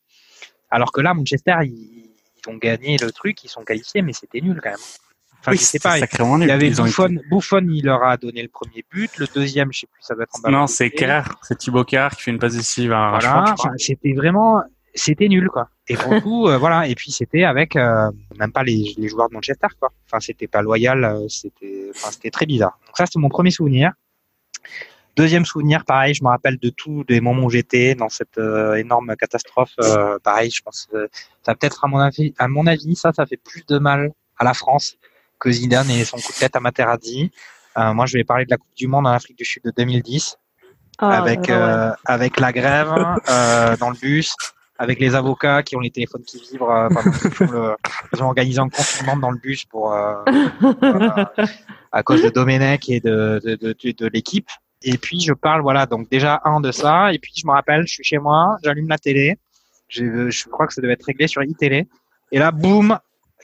alors que là Manchester ils, ils ont gagné le truc ils sont qualifiés mais c'était nul quand même Enfin, je sais pas. Il y avait Bouffon, Bouffon, il leur a donné le premier but. Le deuxième, je sais plus, ça doit être en Non, c'est Kerr, c'est Thibaut Kerr qui fait une passe décisive à voilà. C'était vraiment, c'était nul, quoi. Et pour le coup, euh, voilà. Et puis c'était avec euh, même pas les, les, joueurs de Manchester, quoi. Enfin, c'était pas loyal. Euh, c'était, enfin, c'était très bizarre. Donc ça, c'était mon premier souvenir. Deuxième souvenir, pareil, je me rappelle de tous les moments où j'étais dans cette énorme catastrophe. pareil, je pense, ça peut-être à mon avis, à mon avis, ça, ça fait plus de mal à la France que Zidane et son coup de tête à Materazzi. Euh, moi, je vais parler de la Coupe du Monde en Afrique du Sud de 2010, ah, avec euh, avec la grève euh, dans le bus, avec les avocats qui ont les téléphones qui vibrent euh, pendant le, ils ont organisé un confinement dans le bus pour euh, à cause de Domenech et de de, de, de, l'équipe. Et puis je parle voilà donc déjà un de ça. Et puis je me rappelle je suis chez moi j'allume la télé. Je crois que ça devait être réglé sur iTélé et là boum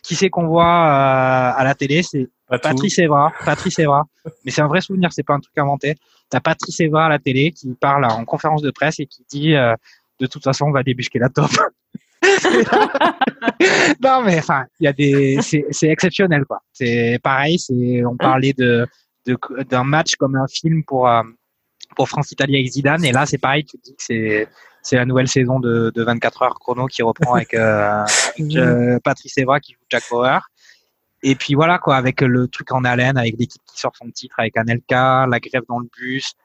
qui c'est qu'on voit euh, à la télé C'est Patrice Evra. Patrice Evra. Mais c'est un vrai souvenir, c'est pas un truc inventé. T'as Patrice Evra à la télé qui parle en conférence de presse et qui dit euh, de toute façon on va débusquer la top. non mais enfin, il y a des, c'est exceptionnel quoi. C'est pareil, c'est on parlait de d'un match comme un film pour euh, pour France Italie avec Zidane et là c'est pareil, tu dis que c'est c'est la nouvelle saison de, 24 heures chrono qui reprend avec, euh, euh, Patrice Evra qui joue Jack Bauer. Et puis voilà quoi, avec le truc en haleine, avec l'équipe qui sort son titre, avec Anelka, la grève dans le bus,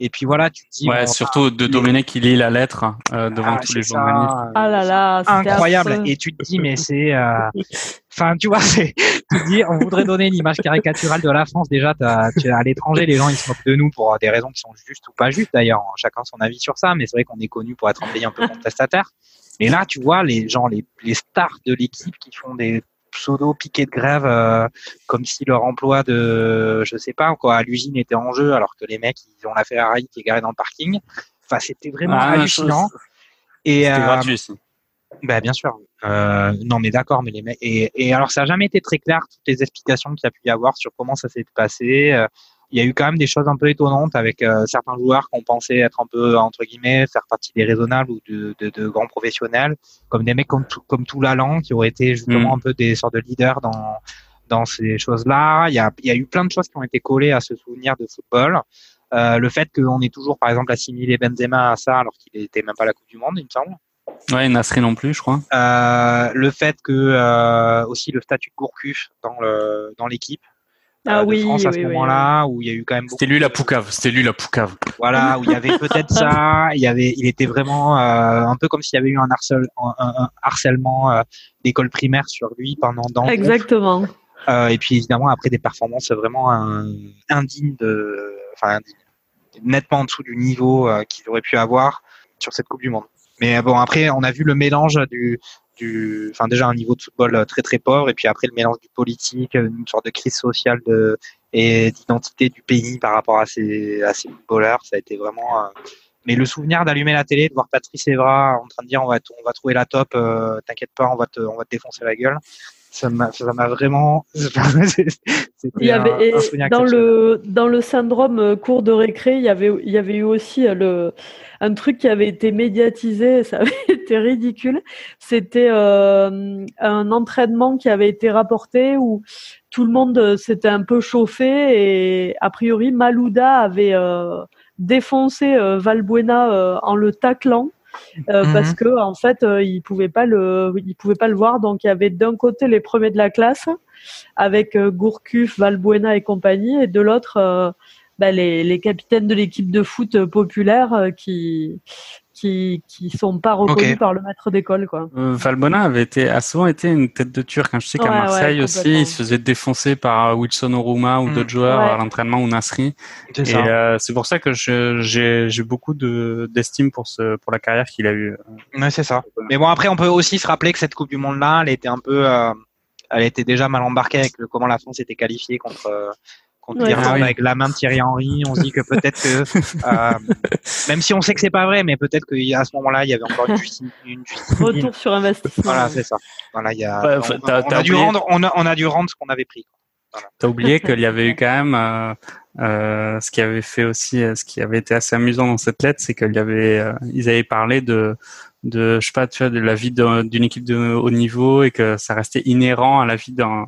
et puis voilà, tu te dis. Ouais, surtout de Domenech qui lit la lettre euh, devant ah, tous les journalistes. Ah là là, incroyable. Et tu te dis, mais c'est. Euh... Enfin, tu vois, c'est. Tu dis, on voudrait donner une image caricaturale de la France. Déjà, à l'étranger, les gens ils se moquent de nous pour des raisons qui sont justes ou pas justes. D'ailleurs, chacun son avis sur ça. Mais c'est vrai qu'on est connu pour être un pays un peu contestataire. Mais là, tu vois, les gens, les, les stars de l'équipe qui font des pseudo piqué de grève euh, comme si leur emploi de je sais pas quoi à l'usine était en jeu alors que les mecs ils ont la Ferrari qui est garée dans le parking enfin c'était vraiment ah, hallucinant et euh, gratuit bah, bien sûr euh, non mais d'accord mais les mecs et, et alors ça n'a jamais été très clair toutes les explications qu'il y a pu y avoir sur comment ça s'est passé il y a eu quand même des choses un peu étonnantes avec euh, certains joueurs qu'on pensait être un peu entre guillemets faire partie des raisonnables ou de, de, de grands professionnels, comme des mecs comme tout, comme tout Lalan qui auraient été justement mm. un peu des sortes de leaders dans dans ces choses-là. Il y a, il y a eu plein de choses qui ont été collées à ce souvenir de football. Euh, le fait qu'on ait toujours, par exemple, assimilé Benzema à ça alors qu'il n'était même pas à la Coupe du Monde, il me semble. Ouais, Nasri non plus, je crois. Euh, le fait que euh, aussi le statut de Gourcuff dans le dans l'équipe, ah euh, oui, France à ce moment-là où il y a eu quand même c'était lui la poucave c'était lui la poucave. Voilà où il y avait peut-être ça il y avait il était vraiment euh, un peu comme s'il y avait eu un, un, harcèlement euh, d'école primaire sur lui pendant dans exactement. Euh, et puis évidemment après des performances vraiment indignes de enfin nettement en dessous du niveau qu'il aurait pu avoir sur cette coupe du monde mais bon après on a vu le mélange du du, enfin déjà un niveau de football euh, très très pauvre et puis après le mélange du politique, une sorte de crise sociale de, et d'identité du pays par rapport à ces, à ces footballeurs, ça a été vraiment. Euh, mais le souvenir d'allumer la télé, de voir Patrice Evra en train de dire on va, on va trouver la top, euh, t'inquiète pas, on va te, on va te défoncer la gueule ça m'a ça m'a vraiment il y avait dans le dans le syndrome euh, cours de récré il y avait il y avait eu aussi euh, le un truc qui avait été médiatisé ça avait été ridicule. C'était euh, un entraînement qui avait été rapporté où tout le monde s'était un peu chauffé et a priori Malouda avait défoncé Valbuena en le taclant euh, parce mhm. que en fait euh, ils pouvaient pas le ils pouvaient pas le voir donc il y avait d'un côté les premiers de la classe avec euh, Gourcuff, Valbuena et compagnie et de l'autre bah, les, les, capitaines de l'équipe de foot populaire qui qui qui sont pas reconnus par le maître d'école quoi. Euh, Valbona avait été a souvent été une tête de turc. Hein. Je sais qu'à Marseille aussi, il se faisait défoncer par Wilson Oruma ou mm. d'autres joueurs à l'entraînement ou Nasri. Et euh, c'est pour ça que j'ai j'ai beaucoup de d'estime pour ce pour la carrière qu'il a eu. Ouais, c'est ça. Mais bon après on peut aussi se rappeler que cette Coupe du Monde là, elle était un peu euh, elle était déjà mal embarquée avec le, comment la France était qualifiée contre contre l'Irlande avec la main de Thierry Henry. On se dit que peut-être que, euh, même si on sait que c'est pas vrai, mais peut-être qu'à ce moment-là, il y avait encore une, justice, une Retour sur investissement. Voilà, c'est ça. Voilà, il y a, on, a dû rendre, on a, on a dû rendre ce qu'on avait pris. Voilà. T'as oublié qu'il y avait eu quand même euh, euh, ce qui avait fait aussi, euh, ce qui avait été assez amusant dans cette lettre, c'est qu'il y avait, euh, ils avaient parlé de, de, je sais pas, tu vois, de la vie d'une équipe de haut niveau et que ça restait inhérent à la vie d'un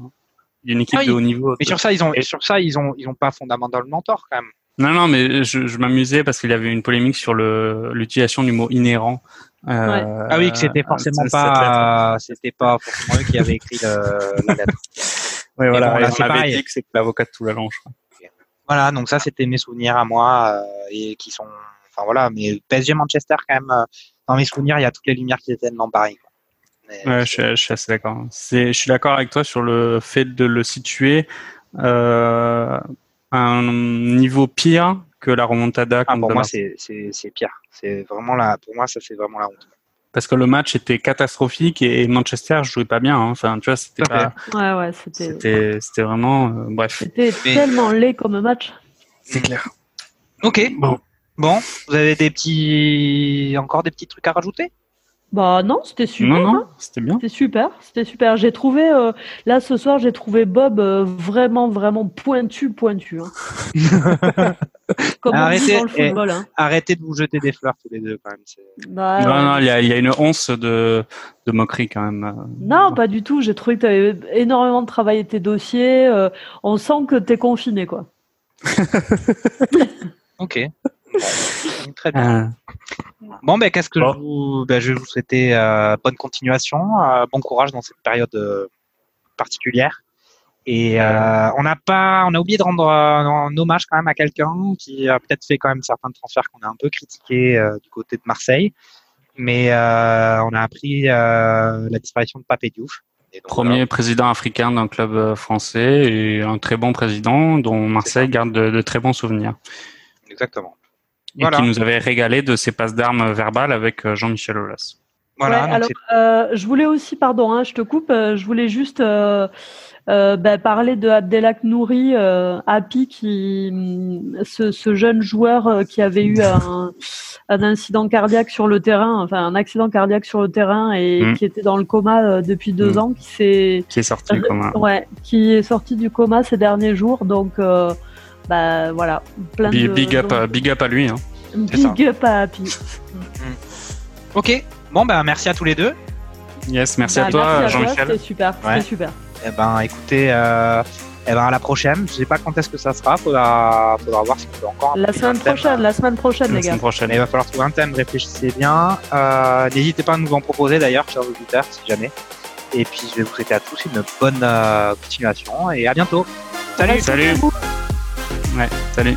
d'une équipe Ah oui. de haut niveau. Mais sur ça, ils ont, et sur ça, ils ont, ils ont pas fondamentalement tort quand même. Non, non, mais je, je m'amusais parce qu'il y avait une polémique sur le l'utilisation du mot inhérent. Euh, Ah oui, que c'était forcément cette lettre. pas, c'était pas forcément eux qui avaient écrit le- la lettre. Ouais, voilà, bon, là, on avait dit que c'était l'avocat de je crois. Voilà, donc ça, c'était mes souvenirs à moi euh, et qui sont, enfin voilà, mais PSG Manchester quand même. euh, dans mes souvenirs, il y a toutes les lumières qui étaient dans Paris. Quoi. Mais- Ouais, je, suis- je suis assez d'accord. Je suis d'accord avec toi sur le fait de le situer euh, à un niveau pire que la remontada Ah, pour moi, c'est, pire. C'est vraiment la, pour moi, ça, c'est vraiment la honte. Parce que le match était catastrophique et Manchester jouait pas bien. hein. Enfin, tu vois, c'était pas, Ouais, ouais, c'était c'était, c'était vraiment, euh, bref. c'était Mais- tellement laid comme match. C'est clair. Ok. Bon. Bon, vous avez des petits, encore des petits trucs à rajouter? Bah non, c'était super. Non, hein. non, c'était bien. C'était super, c'était super. J'ai trouvé, euh, là ce soir, j'ai trouvé Bob euh, vraiment, vraiment pointu, pointu. hein. Comme on dit Arrêtez, dans le eh. football. Hein. Arrêtez de vous jeter des fleurs tous les deux quand même. Bah, non, ouais. non, il y a, il y a une once de, de moquerie quand même. Non, pas du tout. J'ai trouvé que tu avais énormément travaillé tes dossiers. euh, on sent que tu es confiné, quoi. Ok. Bon, très bien. Euh, Bon, ben, qu'est-ce que Bon. je vous, ben, je vais vous souhaiter euh, bonne continuation, euh, bon courage dans cette période euh, particulière. Et euh, on n'a pas, on a oublié de rendre euh, un hommage quand même à quelqu'un qui a peut-être fait quand même certains transferts qu'on a un peu critiqués euh, du côté de Marseille, mais euh, on a appris euh, la disparition de Papé Diouf. Donc, Premier président africain d'un club français et un très bon président dont Marseille garde de, de très bons souvenirs. Voilà. Et qui nous avait régalé de ses passes d'armes verbales avec euh, Jean-Michel Aulas. Voilà. Ouais, alors, euh, je voulais aussi, pardon, hein, je te coupe, euh, je voulais juste euh, euh, bah, parler de Abdelak Nouri, euh, Happy, qui, hum, ce, ce jeune joueur euh, qui avait eu un, un incident cardiaque sur le terrain, enfin un accident cardiaque sur le terrain et Mm. qui était dans le coma euh, depuis deux Mm. ans, qui s'est Qui est sorti un... Ouais, qui est sorti du coma ces derniers jours. Donc, euh, bah voilà, plein Big, de big up, big up à lui. Hein. ça. big up à Happy. Ok. Bon, ben, merci à tous les deux. Yes, merci Bah, à toi, Jean-Michel. C'était super, Ouais. c'était super. Eh ben, écoutez, euh, eh ben, à la prochaine. Je sais pas quand est-ce que ça sera. Faudra, faudra voir si on peut encore. La semaine prochaine, la semaine prochaine, La les gars. semaine prochaine. Il va falloir trouver un thème. Réfléchissez bien. Euh, N'hésitez pas à nous en proposer d'ailleurs, chers auditeurs, si jamais. Et puis, je vais vous souhaiter à tous une bonne euh, continuation et à bientôt. Salut. Salut. Ouais, salut.